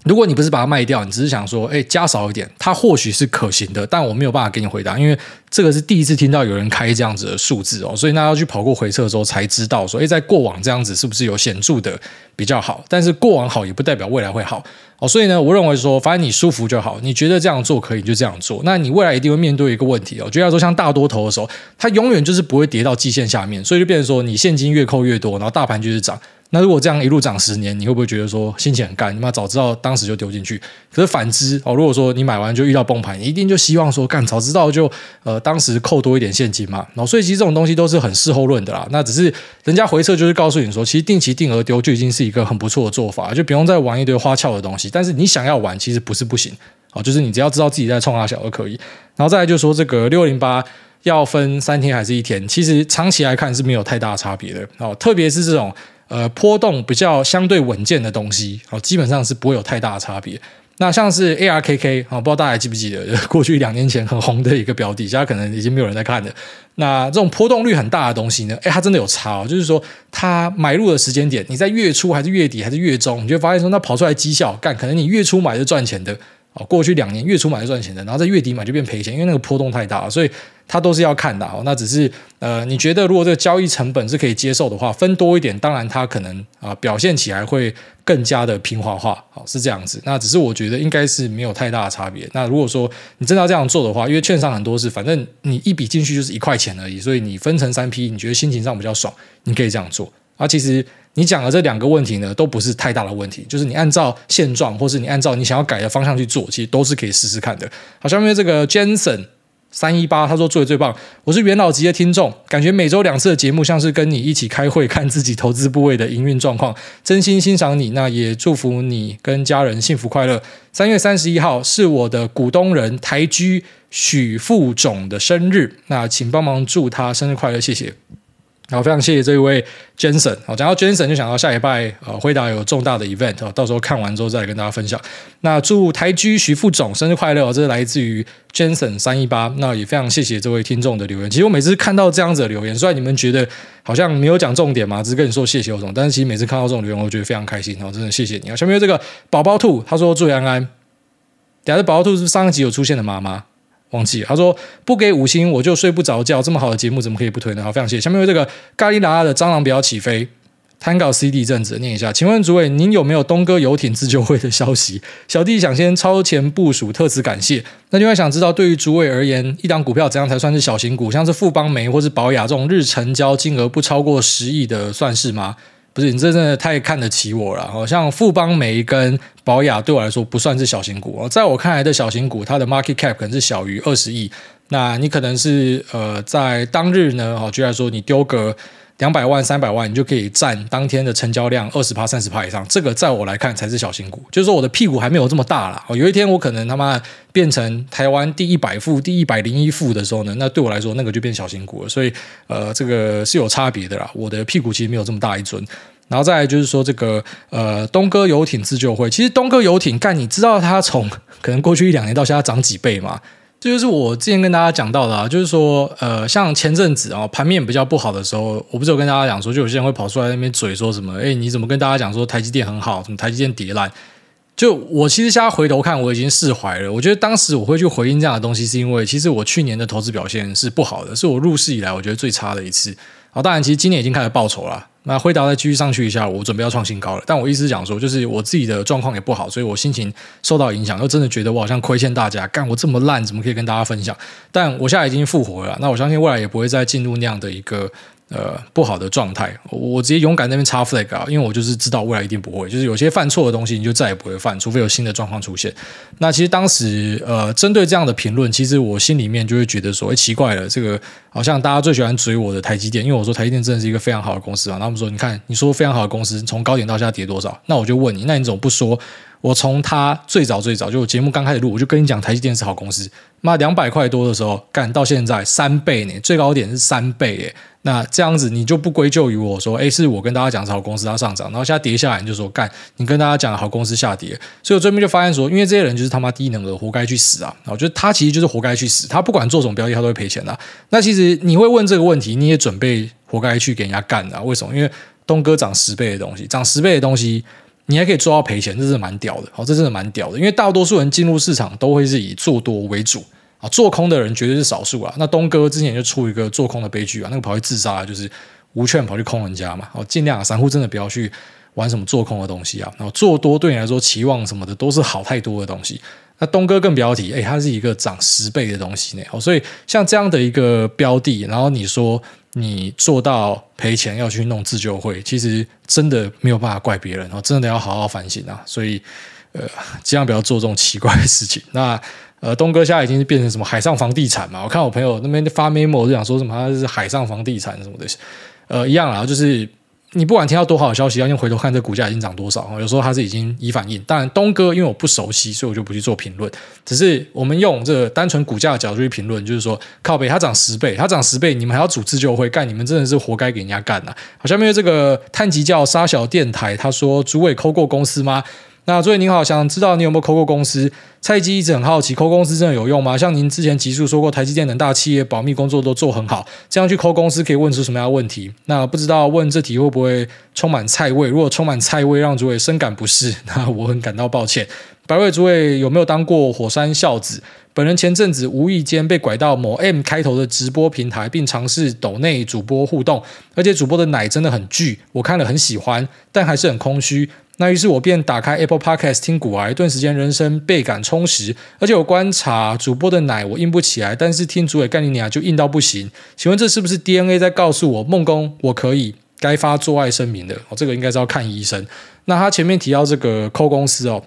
如果你不是把它卖掉，你只是想说，哎，加少一点，它或许是可行的，但我没有办法给你回答，因为这个是第一次听到有人开这样子的数字哦，所以那要去跑过回测之后才知道说，哎，在过往这样子是不是有显著的比较好？但是过往好也不代表未来会好哦，所以呢，我认为说，反正你舒服就好，你觉得这样做可以就这样做，那你未来一定会面对一个问题哦，就要说像大多头的时候，它永远就是不会跌到季线下面，所以就变成说你现金越扣越多，然后大盘就是涨。那如果这样一路涨十年，你会不会觉得说心情很干？你妈早知道当时就丢进去。可是反之哦，如果说你买完就遇到崩盘，你一定就希望说干早知道就呃当时扣多一点现金嘛。然后所以其实这种东西都是很事后论的啦。那只是人家回撤就是告诉你说，其实定期定额丢就已经是一个很不错的做法，就不用再玩一堆花俏的东西。但是你想要玩，其实不是不行。哦，就是你只要知道自己在冲大小就可以。然后再来就说这个六零八要分三天还是一天，其实长期来看是没有太大差别的哦，特别是这种呃波动比较相对稳健的东西，哦，基本上是不会有太大的差别。那像是 ARKK 啊，不知道大家还记不记得，过去两年前很红的一个标的，现在可能已经没有人在看了。那这种波动率很大的东西呢，哎，它真的有差哦，就是说它买入的时间点，你在月初还是月底还是月中，你就会发现说，那跑出来绩效，干，可能你月初买是赚钱的。哦，过去两年月初买是赚钱的，然后在月底买就变赔钱，因为那个波动太大了，所以它都是要看的。那只是呃，你觉得如果这个交易成本是可以接受的话，分多一点，当然它可能啊、表现起来会更加的平滑化。好，是这样子。那只是我觉得应该是没有太大的差别。那如果说你真的要这样做的话，因为券商很多是，反正你一笔进去就是一块钱而已，所以你分成三批，你觉得心情上比较爽，你可以这样做。啊，其实。你讲的这两个问题呢，都不是太大的问题，就是你按照现状，或是你按照你想要改的方向去做，其实都是可以试试看的。好，下面这个 Jensen 三一八，他说做的最棒，我是元老级的听众，感觉每周两次的节目像是跟你一起开会，看自己投资部位的营运状况，真心欣赏你，那也祝福你跟家人幸福快乐。三月三十一号是我的股东人台居许副总的生日，那请帮忙祝他生日快乐，谢谢。好，非常谢谢这一位 Jensen。好，讲到 Jensen 就想到下礼拜呃，辉达有重大的 event 到时候看完之后再来跟大家分享。那祝台居徐副总生日快乐，这是来自于 Jensen 三一八。那也非常谢谢这位听众的留言。其实我每次看到这样子的留言，虽然你们觉得好像没有讲重点嘛，只是跟你说谢谢我总，但是其实每次看到这种留言，我觉得非常开心。好，真的谢谢你啊。下面这个宝宝兔，他说祝安安。等下这宝宝兔是不是上一集有出现的妈妈？忘记他说不给五星我就睡不着觉，这么好的节目怎么可以不推呢？好，非常谢谢。下面有这个咖喱拉拉的蟑螂不要起飞，摊稿 CD 阵子念一下，请问主委您有没有东哥游艇自救会的消息？小弟想先超前部署，特此感谢。那另外想知道对于主委而言，一档股票怎样才算是小型股？像是富邦煤或是宝雅这种日成交金额不超过十亿的算是吗？不是，你这真的太看得起我了。好像富邦媒跟保雅对我来说不算是小型股。在我看来的小型股，它的 market cap 可能是小于二十亿。那你可能是呃，在当日呢，哦，居然说你丢个。两百万、三百万，你就可以占当天的成交量二十趴、三十趴以上。这个在我来看才是小型股，就是说我的屁股还没有这么大啦。有一天我可能他妈变成台湾第一百富、第一百零一富的时候呢，那对我来说那个就变小型股了。所以呃，这个是有差别的啦。我的屁股其实没有这么大一尊。然后再来就是说这个呃东哥游艇自救会，其实东哥游艇干，你知道它从可能过去一两年到现在涨几倍吗？这就是我之前跟大家讲到的啊，就是说，呃，像前阵子啊，盘面比较不好的时候，我不是有跟大家讲说，就有些人会跑出来那边嘴说什么，哎，你怎么跟大家讲说台积电很好，什么台积电跌烂？就我其实现在回头看，我已经释怀了。我觉得当时我会去回应这样的东西，是因为其实我去年的投资表现是不好的，是我入市以来我觉得最差的一次。好，当然，其实今年已经开始报仇了。那辉达再继续上去一下，我准备要创新高了。但我意思是讲说，就是我自己的状况也不好，所以我心情受到影响，又真的觉得我好像亏欠大家，干我这么烂，怎么可以跟大家分享？但我现在已经复活了，那我相信未来也不会再进入那样的一个。呃，不好的状态，我直接勇敢那边插 flag 啊，因为我就是知道未来一定不会，就是有些犯错的东西，你就再也不会犯，除非有新的状况出现。那其实当时，呃，针对这样的评论，其实我心里面就会觉得说，哎，奇怪了，这个好像大家最喜欢追我的台积电，因为我说台积电真的是一个非常好的公司啊。他们说，你看，你说非常好的公司，从高点到现在跌多少？那我就问你，那你怎么不说？我从他最早最早就我节目刚开始录，我就跟你讲台积电是好公司。妈，两百块多的时候干到现在三倍呢，最高点是三倍耶。那这样子你就不归咎于我说，诶，是我跟大家讲是好公司它上涨，然后现在跌下来你就说干，你跟大家讲好公司下跌。所以我最后就发现说，因为这些人就是他妈低能儿，活该去死啊！我觉得他其实就是活该去死，他不管做什么标的他都会赔钱的。那其实你会问这个问题，你也准备活该去给人家干的。为什么？因为东哥涨十倍的东西，涨十倍的东西。你还可以做到赔钱，这是蛮屌的。好，这真的蛮屌的，因为大多数人进入市场都会是以做多为主啊，做空的人绝对是少数啊。那东哥之前就出一个做空的悲剧啊，那个跑去自杀，就是无券跑去空人家嘛。哦，尽量散户真的不要去玩什么做空的东西啊。然后做多对你来说期望什么的都是好太多的东西。那东哥更不要提，哎，它是一个涨十倍的东西呢。哦，所以像这样的一个标的，然后你说。你做到赔钱要去弄自救会，其实真的没有办法怪别人哦，真的要好好反省啊！所以，呃，尽量不要做这种奇怪的事情。那，呃，东哥现在已经变成什么海上房地产嘛？我看我朋友那边发 memo 就想说什么他是海上房地产什么的，呃，一样啊，就是你不管听到多好的消息，要先回头看这股价已经涨多少。有时候它是已经已反应。当然，东哥因为我不熟悉，所以我就不去做评论。只是我们用这个单纯股价的角度去评论，就是说靠北它涨十倍，它涨十倍，你们还要组织就会干？你们真的是活该给人家干呐、啊！好，下面这个探级叫沙小电台，他说：“主委抠过公司吗？”那主委您好，想知道你有没有抠过公司？蔡基一直很好奇，抠公司真的有用吗？像您之前集数说过，台积电等大企业保密工作都做很好，这样去抠公司可以问出什么样的问题？那不知道问这题会不会充满菜味？如果充满菜味，让主委深感不适，那我很感到抱歉。百位主委有没有当过火山孝子？本人前阵子无意间被拐到某 M 开头的直播平台，并尝试抖内主播互动，而且主播的奶真的很巨，我看了很喜欢，但还是很空虚。那于是我便打开 Apple Podcast 听古癌，一段时间人生倍感充实。而且我观察主播的奶，我硬不起来，但是听主委干你娘就硬到不行。请问这是不是 DNA 在告诉我，孟工我可以该发做爱声明的？哦，这个应该是要看医生。那他前面提到这个扣公司哦。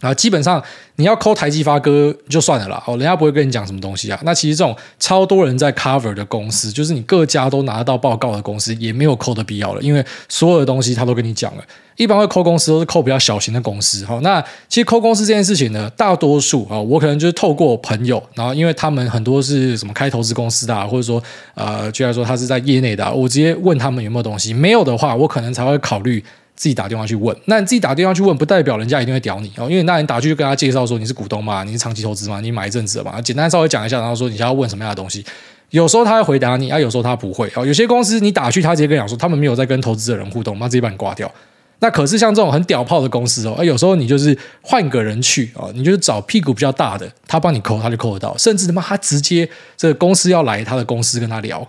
啊，基本上你要抠台积发哥就算了啦，哦，人家不会跟你讲什么东西啊。那其实这种超多人在 cover 的公司，就是你各家都拿得到报告的公司，也没有抠的必要了，因为所有的东西他都跟你讲了。一般会抠公司都是抠比较小型的公司，好，那其实抠公司这件事情呢，大多数啊，我可能就是透过朋友，然后因为他们很多是什么开投资公司的啊，或者说呃，居然说他是在业内的，我直接问他们有没有东西，没有的话，我可能才会考虑。自己打电话去问，那你自己打电话去问，不代表人家一定会屌你哦，因为那你打去就跟他介绍说你是股东嘛，你是长期投资嘛，你买一阵子了嘛，简单稍微讲一下，然后说你想要问什么样的东西，有时候他会回答你啊，有时候他不会哦。有些公司你打去，他直接跟你讲说他们没有在跟投资的人互动，那直接把你挂掉。那可是像这种很屌炮的公司哦，有时候你就是换个人去哦，你就是找屁股比较大的，他帮你抠，他就抠得到，甚至他妈他直接这个公司要来他的公司跟他聊。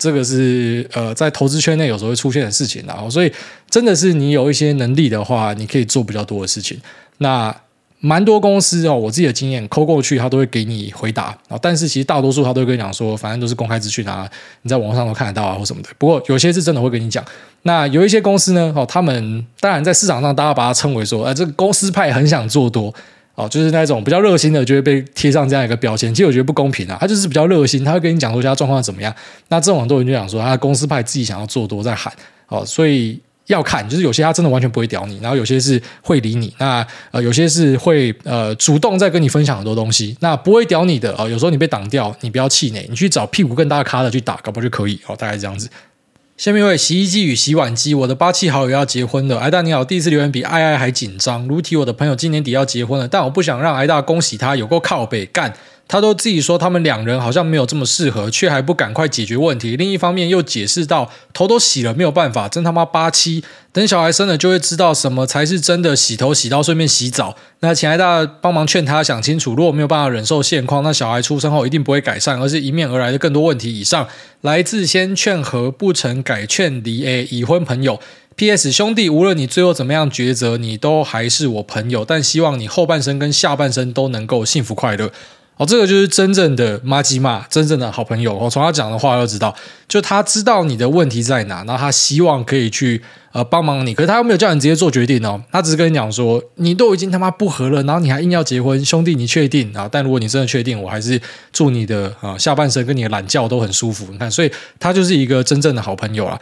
这个是呃，在投资圈内有时候会出现的事情，然后所以真的是你有一些能力的话，你可以做比较多的事情。那蛮多公司哦，我自己的经验，抠过去他都会给你回答啊，但是其实大多数他都会跟你讲说，反正都是公开资讯啊，你在网上都看得到啊或什么的。不过有些是真的会跟你讲。那有一些公司呢，哦，他们当然在市场上大家把它称为说，哎，这个公司派很想做多。哦，就是那种比较热心的，就会被贴上这样一个标签。其实我觉得不公平啊，他就是比较热心，他会跟你讲说他状况怎么样。那这种很多人就讲说，他公司派自己想要做多在喊哦，所以要看，就是有些他真的完全不会屌你，然后有些是会理你。那呃，有些是会呃主动在跟你分享很多东西。那不会屌你的哦，有时候你被挡掉，你不要气馁，你去找屁股更大咖的去打，搞不好就可以哦，大概是这样子。下面一位洗衣机与洗碗机，我的八七好友要结婚了。挨大你好，第一次留言比爱爱还紧张。如题，我的朋友今年底要结婚了，但我不想让挨大恭喜他，有够靠北干。他都自己说他们两人好像没有这么适合，却还不赶快解决问题。另一方面又解释到头都洗了没有办法，真他妈八七。等小孩生了就会知道什么才是真的洗头洗到顺便洗澡。那请癌大帮忙劝他想清楚，如果没有办法忍受现况，那小孩出生后一定不会改善，而是迎面而来的更多问题。以上来自先劝和不成改劝离 A 已婚朋友。P.S. 兄弟，无论你最后怎么样抉择，你都还是我朋友，但希望你后半生跟下半生都能够幸福快乐。哦，这个就是真正的麻吉嘛，真正的好朋友。我从他讲的话就知道，就他知道你的问题在哪，然后他希望可以去呃帮忙你。可是他又没有叫你直接做决定哦，他只是跟你讲说，你都已经他妈不合了，然后你还硬要结婚，兄弟，你确定啊？但如果你真的确定，我还是祝你的啊、下半生跟你的懒觉都很舒服。你看，所以他就是一个真正的好朋友啦。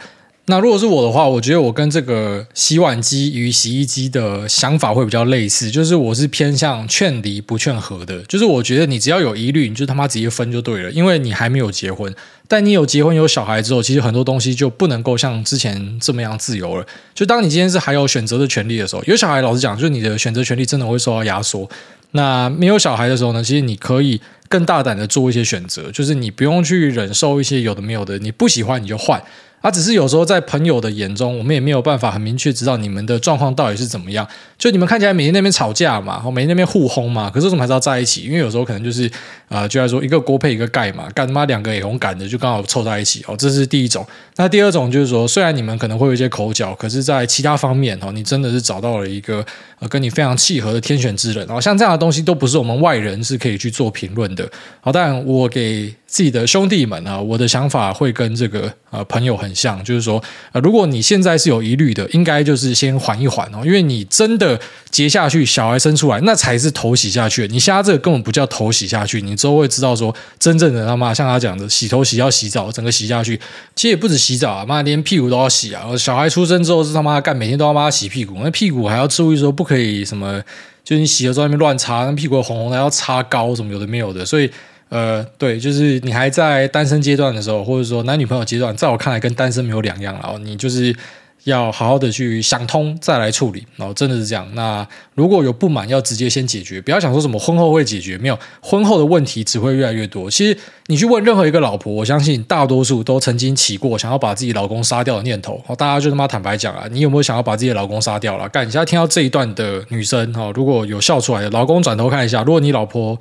那如果是我的话，我觉得我跟这个洗碗机与洗衣机的想法会比较类似，就是我是偏向劝离不劝和的。就是我觉得你只要有疑虑，你就他妈直接分就对了，因为你还没有结婚。但你有结婚有小孩之后，其实很多东西就不能够像之前这么样自由了。就当你今天是还有选择的权利的时候，有小孩，老实讲，就是你的选择权利真的会受到压缩。那没有小孩的时候呢，其实你可以更大胆的做一些选择，就是你不用去忍受一些有的没有的，你不喜欢你就换。啊，只是有时候在朋友的眼中，我们也没有办法很明确知道你们的状况到底是怎么样。就你们看起来每天那边吵架嘛，然后每天那边互轰嘛，可是为什么还是要在一起？因为有时候可能就是、呃，就来说一个锅配一个盖嘛，干他妈两个也红敢的就刚好凑在一起哦。这是第一种。那第二种就是说，虽然你们可能会有一些口角，可是在其他方面哦，你真的是找到了一个呃跟你非常契合的天选之人。然后像这样的东西都不是我们外人是可以去做评论的。好，当然我给自己的兄弟们啊，我的想法会跟这个呃朋友很像，就是说，呃，如果你现在是有疑虑的，应该就是先缓一缓哦，因为你真的结下去，小孩生出来，那才是头洗下去。你现在这个根本不叫头洗下去，你之后会知道说，真正的他妈像他讲的，洗头洗要洗澡，整个洗下去，其实也不止洗澡啊，妈连屁股都要洗啊。小孩出生之后是他妈干，每天都要帮他洗屁股，那屁股还要注意说不可以什么，就是你洗了之后在那边乱擦，那屁股红红的要擦膏什么有的没有的，所以。呃，对，就是你还在单身阶段的时候，或者说男女朋友阶段，在我看来跟单身没有两样了哦。你就是要好好的去想通，再来处理然后，真的是这样。那如果有不满，要直接先解决，不要想说什么婚后会解决，没有，婚后的问题只会越来越多。其实你去问任何一个老婆，我相信大多数都曾经起过想要把自己老公杀掉的念头。哦，大家就他妈坦白讲啊，你有没有想要把自己的老公杀掉了？干，你现在听到这一段的女生哦，如果有笑出来的，老公转头看一下，如果你老婆。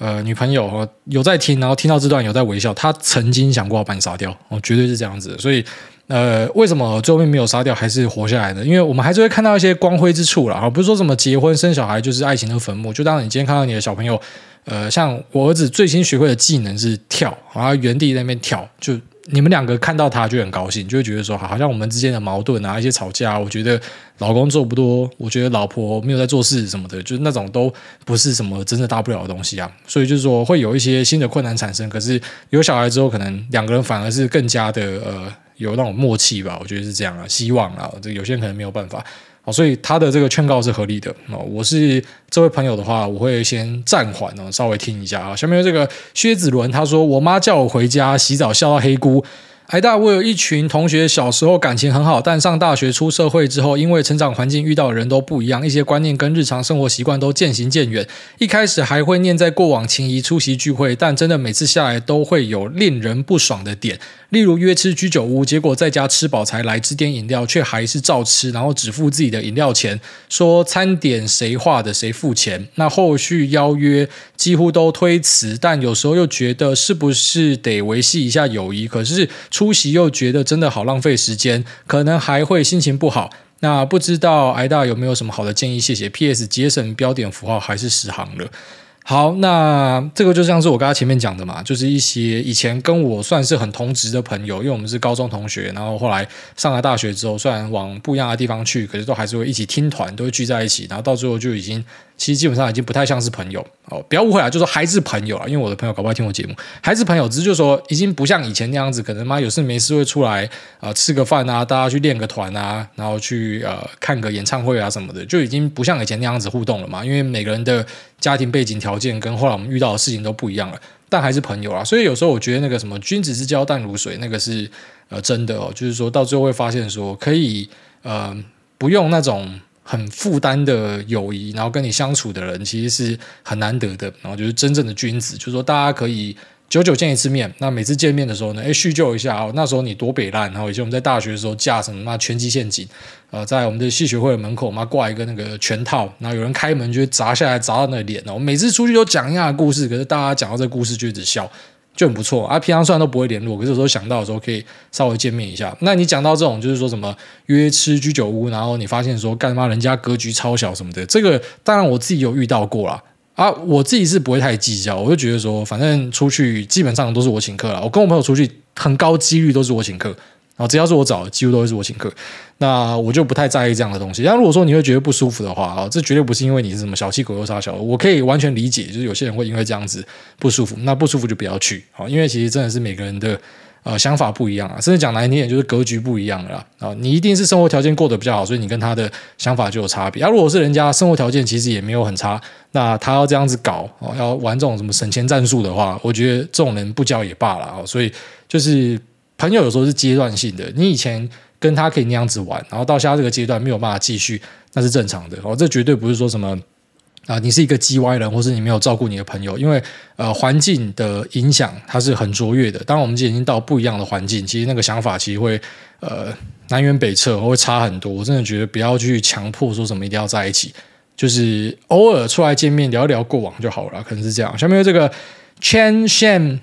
呃，女朋友有在听，然后听到这段有在微笑。他曾经想过要把你杀掉，哦，绝对是这样子。所以，呃，为什么最后面没有杀掉，还是活下来的？因为我们还是会看到一些光辉之处了。啊，不是说什么结婚生小孩就是爱情的坟墓。就当你今天看到你的小朋友，呃，像我儿子最新学会的技能是跳，然后原地在那边跳，就。你们两个看到他就很高兴，就会觉得说，好像我们之间的矛盾啊，一些吵架，我觉得老公做不多，我觉得老婆没有在做事什么的，就是那种都不是什么真的大不了的东西啊。所以就是说，会有一些新的困难产生。可是有小孩之后，可能两个人反而是更加的呃有那种默契吧。我觉得是这样啊，希望啊，这有些人可能没有办法。所以他的这个劝告是合理的。我是这位朋友的话，我会先暂缓哦，稍微听一下啊。下面这个薛子伦他说：“我妈叫我回家洗澡，笑到黑姑。”台大，我有一群同学，小时候感情很好，但上大学出社会之后，因为成长环境遇到的人都不一样，一些观念跟日常生活习惯都渐行渐远。一开始还会念在过往情谊出席聚会，但真的每次下来都会有令人不爽的点。例如约吃居酒屋，结果在家吃饱才来支点饮料，却还是照吃，然后只付自己的饮料钱，说餐点谁画的谁付钱。那后续邀约几乎都推辞，但有时候又觉得是不是得维系一下友谊？可是出席又觉得真的好浪费时间，可能还会心情不好。那不知道癌大有没有什么好的建议？谢谢。P.S. 节省标点符号还是十行了。好，那这个就像是我刚才前面讲的嘛，就是一些以前跟我算是很同职的朋友，因为我们是高中同学，然后后来上了大学之后，虽然往不一样的地方去，可是都还是会一起听团，都会聚在一起，然后到最后就已经。其实基本上已经不太像是朋友哦，不要误会啊，就说还是朋友啊，因为我的朋友搞不好听我节目，还是朋友，只是就说已经不像以前那样子，可能妈有事没事会出来啊、吃个饭啊，大家去练个团啊，然后去呃看个演唱会啊什么的，就已经不像以前那样子互动了嘛，因为每个人的家庭背景条件跟后来我们遇到的事情都不一样了，但还是朋友啊，所以有时候我觉得那个什么君子之交淡如水，那个是呃真的哦，就是说到最后会发现说可以呃不用那种。很负担的友谊，然后跟你相处的人其实是很难得的，然后就是真正的君子，就是说大家可以久久见一次面，那每次见面的时候呢，哎叙旧一下哦，那时候你多北烂，然后以前我们在大学的时候架什么那拳击陷阱，呃，在我们的戏学会的门口嘛挂一个那个拳套，然后有人开门就砸下来砸到那个脸哦，我每次出去都讲一样的故事，可是大家讲到这个故事就一直笑。就很不错啊，平常虽然都不会联络，可是有时候想到的时候可以稍微见面一下。那你讲到这种，就是说什么约吃居酒屋，然后你发现说干嘛人家格局超小什么的，这个当然我自己有遇到过啦。啊，我自己是不会太计较，我就觉得说反正出去基本上都是我请客了。我跟我朋友出去，很高几率都是我请客。啊，只要是我找，几乎都会是我请客，那我就不太在意这样的东西。但如果说你会觉得不舒服的话啊，这绝对不是因为你是什么小气鬼又杀小，我可以完全理解，就是有些人会因为这样子不舒服，那不舒服就不要去啊，因为其实真的是每个人的呃想法不一样啊，甚至讲难听点就是格局不一样了啊。你一定是生活条件过得比较好，所以你跟他的想法就有差别。啊，如果是人家生活条件其实也没有很差，那他要这样子搞哦，要玩这种什么省钱战术的话，我觉得这种人不交也罢了啊。所以就是。朋友有时候是阶段性的，你以前跟他可以那样子玩，然后到现在这个阶段没有办法继续，那是正常的哦。这绝对不是说什么啊、你是一个叽歪人，或是你没有照顾你的朋友，因为呃环境的影响它是很卓越的。当我们已经到不一样的环境，其实那个想法其实会呃南辕北辙，会差很多。我真的觉得不要去强迫说什么一定要在一起，就是偶尔出来见面聊一聊过往就好了，可能是这样。下面这个 Chen Shen。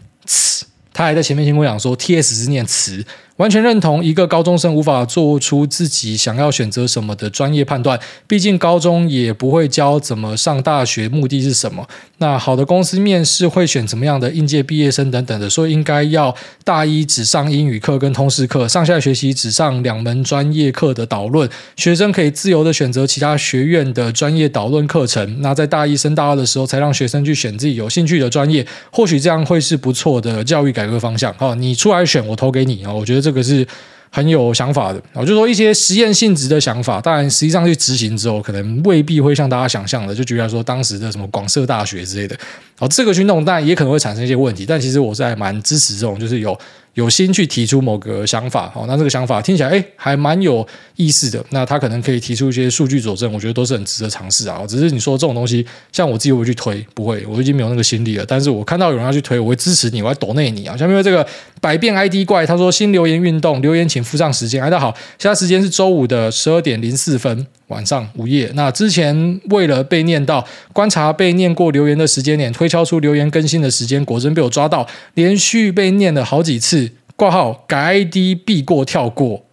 他还在前面先跟我讲说，T S 是念词，完全认同一个高中生无法做出自己想要选择什么的专业判断，毕竟高中也不会教怎么上大学，目的是什么。那好的公司面试会选怎么样的应届毕业生等等的，所以应该要大一只上英语课跟通识课，上下学期只上两门专业课的导论，学生可以自由的选择其他学院的专业导论课程。那在大一升大二的时候，才让学生去选自己有兴趣的专业，或许这样会是不错的教育改革方向。好，你出来选，我投给你啊，我觉得。这个是很有想法的我，就说一些实验性质的想法，当然实际上去执行之后，可能未必会像大家想象的，就举例来说当时的什么广设大学之类的，哦，这个去弄，当然也可能会产生一些问题，但其实我是还蛮支持这种，就是有。有心去提出某个想法，好，那这个想法听起来诶还蛮有意思的。那他可能可以提出一些数据佐证，我觉得都是很值得尝试啊。只是你说这种东西，像我自己会去推，不会，我已经没有那个心力了。但是我看到有人要去推，我会支持你，我会抖内你啊。下面这个百变 ID 怪，他说新留言运动，留言请附上时间。大家好，现在时间是周五的十二点零四分。晚上午夜，那之前为了被念到，观察被念过留言的时间点，推敲出留言更新的时间，果真被我抓到，连续被念了好几次。挂号改 ID 避过跳过。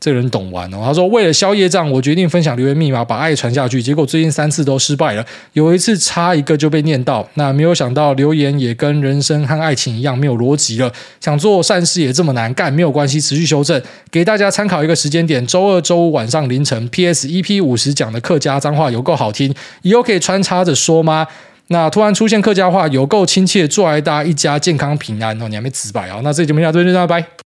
这人懂玩哦，他说为了消业障，我决定分享留言密码，把爱传下去。结果最近三次都失败了，有一次差一个就被念到。那没有想到留言也跟人生和爱情一样没有逻辑了。想做善事也这么难干，没有关系，持续修正。给大家参考一个时间点：周二、周五晚上凌晨。PS EP 五十讲的客家脏话有够好听，以后可以穿插着说吗？那突然出现客家话有够亲切，祝爱大家一家健康平安哦！你还没直白哦，那这期节目就到这，拜拜。